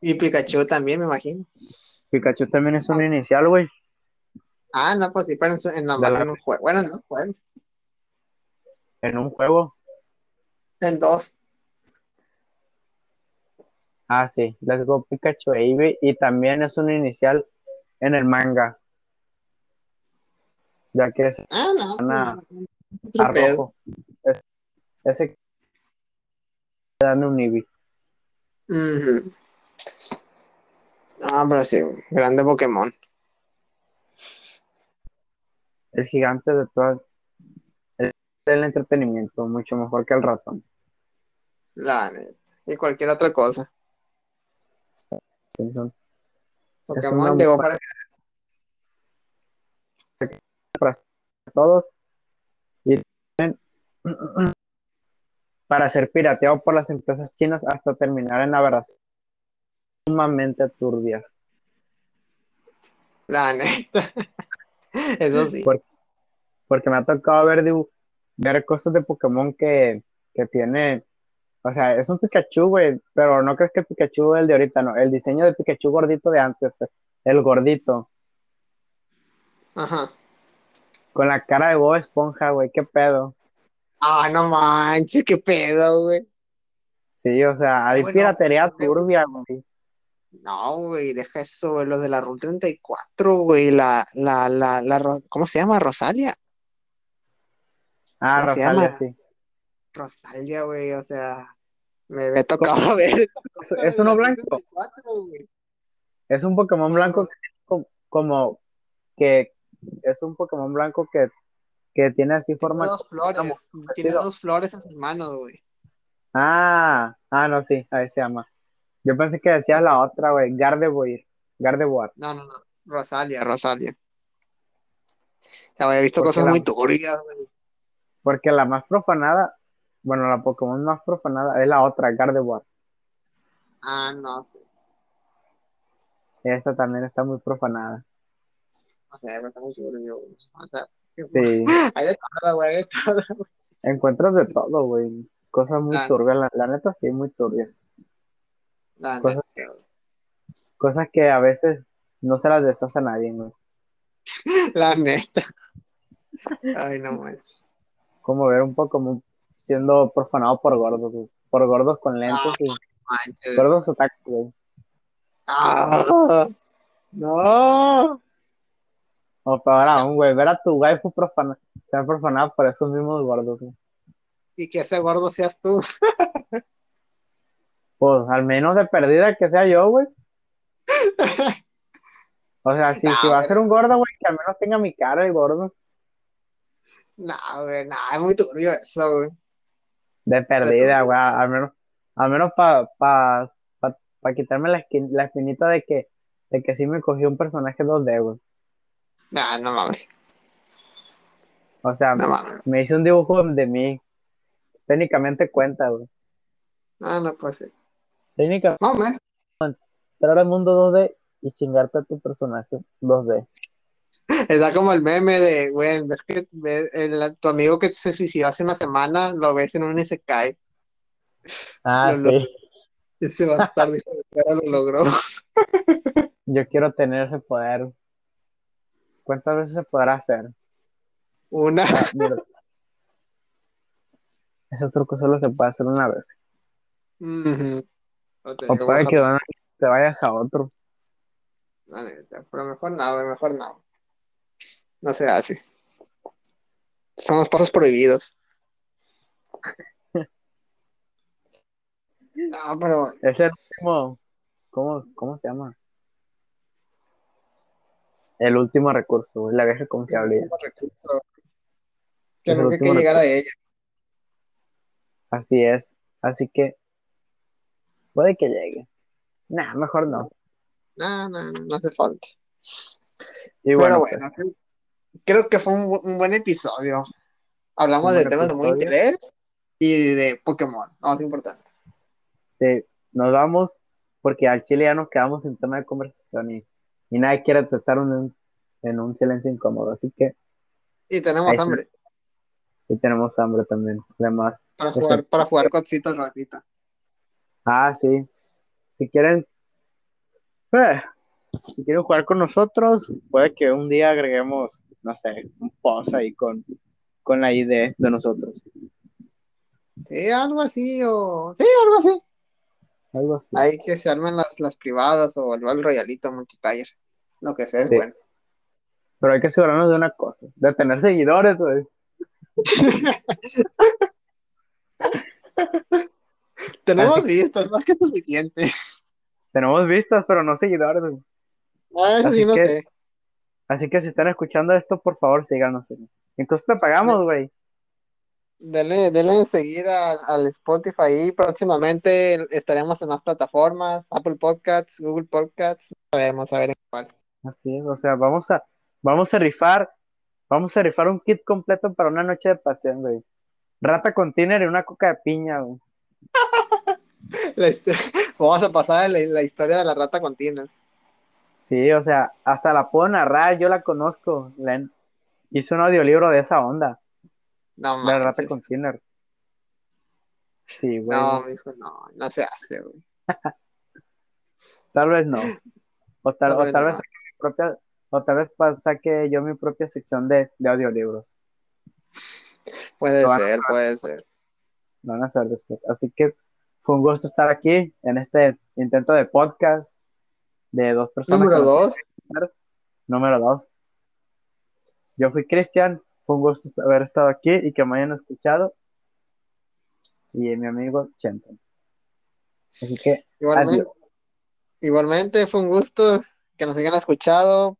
Y Pikachu también, me imagino. Pikachu también es un inicial, güey. Ah, no, pues sí, pero en, en un juego. Bueno, no, juego. ¿En un juego? En dos. Ah, sí, Let's Go Pikachu e y también es un inicial en el manga. Ya que es ah, no, una, rojo. Es, ese dan un Eevee. Ah, pero sí, grande Pokémon. El gigante de todas. el entretenimiento, mucho mejor que el ratón. La neta. Y cualquier otra cosa. Pokémon llegó para para todos y para ser pirateado por las empresas chinas hasta terminar en aberraciones sumamente turbias. La neta. Eso sí. Porque, me ha tocado ver, ver cosas de Pokémon que, que tiene. O sea, es un Pikachu, güey, pero no crees que el Pikachu es el de ahorita, no. El diseño de Pikachu gordito de antes, el gordito. Ajá. Con la cara de Bob Esponja, güey, qué pedo. Ah, no manches, qué pedo, güey. Sí, o sea, hay piratería turbia, güey. No, güey, deja eso, güey, los de la Rule 34, güey, la, la, la, la, ¿cómo se llama? Rosalia. Ah, Rosalia, sí. Rosalia, güey, o sea, me, me tocado ver eso. ¿Es uno blanco? es un Pokémon blanco como que es un Pokémon blanco que, que tiene así forma. Tiene dos flores, tiene dos flores en sus manos, güey. Ah, ah, no, sí, ahí se llama. Yo pensé que decías la otra, güey, Gardevoir. Gardevoir. No, no, no, Rosalia, Rosalia. Ya había visto cosas muy turbias, güey. Porque la más profanada, bueno, la Pokémon más profanada es la otra, Gardevoir. Ah, no sé. Esa también está muy profanada. O sea, está muy turbio, O sea, sí. hay de todo, güey, hay de todo, güey. Encuentras de todo, güey. Cosas muy turbias, la, la, neta sí, muy turbias. La cosas, neta. cosas que a veces no se las deshace a nadie, güey. La neta. Ay, no manches. Como ver un poco siendo profanado por gordos, güey. por gordos con lentes y gordos otaku, güey. Ah, no. O peor aún, güey, ver a tu waifu profanado, ser profanado por esos mismos gordos, güey. Y que ese gordo seas tú. Pues al menos de perdida que sea yo, güey. O sea, si, si va a ser un gordo, güey, que al menos tenga mi cara el gordo. No, güey, no, es muy turbio eso, güey. De perdida, güey. Al menos, al menos para pa, pa, pa quitarme la, esquin- la espinita de que, de que sí me cogió un personaje 2D, güey. No, no mames. O sea, No me hice un dibujo de mí. Técnicamente cuenta, güey. No, no puede ser. Técnicamente No, man. entrar al mundo 2D y chingarte a tu personaje 2D. Está como el meme de, güey, ves que ves el- tu amigo que se suicidó hace una semana, lo ves en un y se cae. Ah, Lo- sí. Ese bastardo lo logró. Yo quiero tener ese poder. ¿Cuántas veces se podrá hacer? Una. Ah. Ese truco solo se puede hacer una vez. No O puede que te vayas a otro. Pero mejor no, mejor no. No se hace. Son los pasos prohibidos. No, pero Es el último. ¿Cómo, cómo se llama? El último recurso, la vieja recurso que nunca que llegar a ella. Así es. Así que puede que llegue. Nah, mejor no. No, no, no, no hace falta. Y Pero bueno, bueno, creo, que fue un, un buen episodio. Hablamos de temas de muy interés y de Pokémon, lo más importante. sí, nos vamos porque al chile ya nos quedamos sin tema de conversación y, y nadie quiere estar en un, en un silencio incómodo. Así que Y tenemos Ahí hambre sí tenemos hambre también. Además, para Este- jugar, para jugar cositas al ratito. Ah, sí. Si quieren, eh, si quieren jugar con nosotros, puede que un día agreguemos, no sé, un post ahí con, con la ID de nosotros. Sí, algo así, o. Sí, algo así. Algo así. Hay que se armen las, las privadas o el Battle Royalito multiplayer. Lo que sea es Sí. bueno. Pero hay que asegurarnos de una cosa, de tener seguidores, güey. Tenemos Así- vistas, más que suficiente. Tenemos vistas, pero no seguidores, güey. Ah, eso Así sí, no que- sé. Así que si están escuchando esto, por favor, síganos. Incluso te pagamos, güey. Denle, denle seguir al Spotify y próximamente estaremos en más plataformas, Apple Podcasts, Google Podcasts, sabemos a ver en cuál. Así es, o sea, vamos a, vamos a rifar, vamos a rifar un kit completo para una noche de pasión, güey. Rata con tiner y una coca de piña, güey. vamos a pasar la, la, historia de la rata con tiner. Sí, o sea, hasta la puedo narrar, yo la conozco. Hice un audiolibro de esa onda. No, La rata con tiner. Sí, güey. No, hijo, no, no se hace, güey. tal vez no. O tal, o tal vez propia, o tal vez saque yo mi propia sección de, de audiolibros. Puede ser, puede ser. Lo van a hacer después. Así que fue un gusto estar aquí en este intento de podcast de dos personas. Número dos. Número dos. Yo fui Cristian, fue un gusto haber estado aquí y que me hayan escuchado. Y mi amigo Chenson. Así que. Igualmente, igualmente fue un gusto que nos hayan escuchado.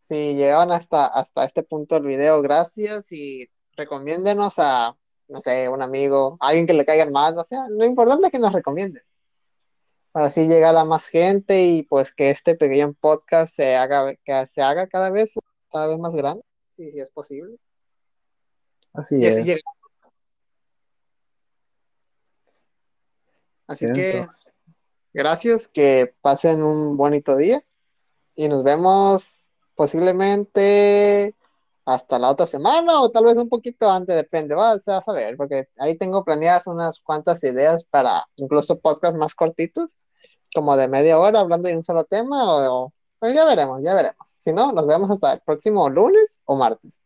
Si llegaban hasta, hasta este punto del video, gracias y recomiéndenos a, no sé, un amigo, alguien que le caiga mal, o sea, lo importante es que nos recomienden. Para así llegar a más gente y pues que este pequeño podcast se haga, que se haga cada vez, cada vez más grande, si, si es posible. Así es. Así, así que gracias, que pasen un bonito día y nos vemos posiblemente hasta la otra semana o tal vez un poquito antes, depende, vas a saber, porque ahí tengo planeadas unas cuantas ideas para incluso podcasts más cortitos, como de media hora hablando de un solo tema, o, pues ya veremos, ya veremos. Si no, nos vemos hasta el próximo lunes o martes.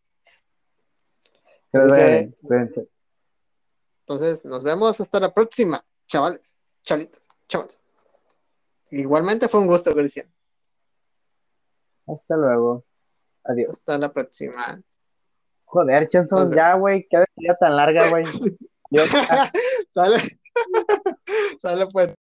entonces, nos vemos hasta la próxima, chavales, chavalitos, chavales. Igualmente fue un gusto, Cristian. Hasta luego. Adiós. Hasta la próxima. Joder, Chanson, ya, güey, qué día tan larga, güey. sale. sale pues.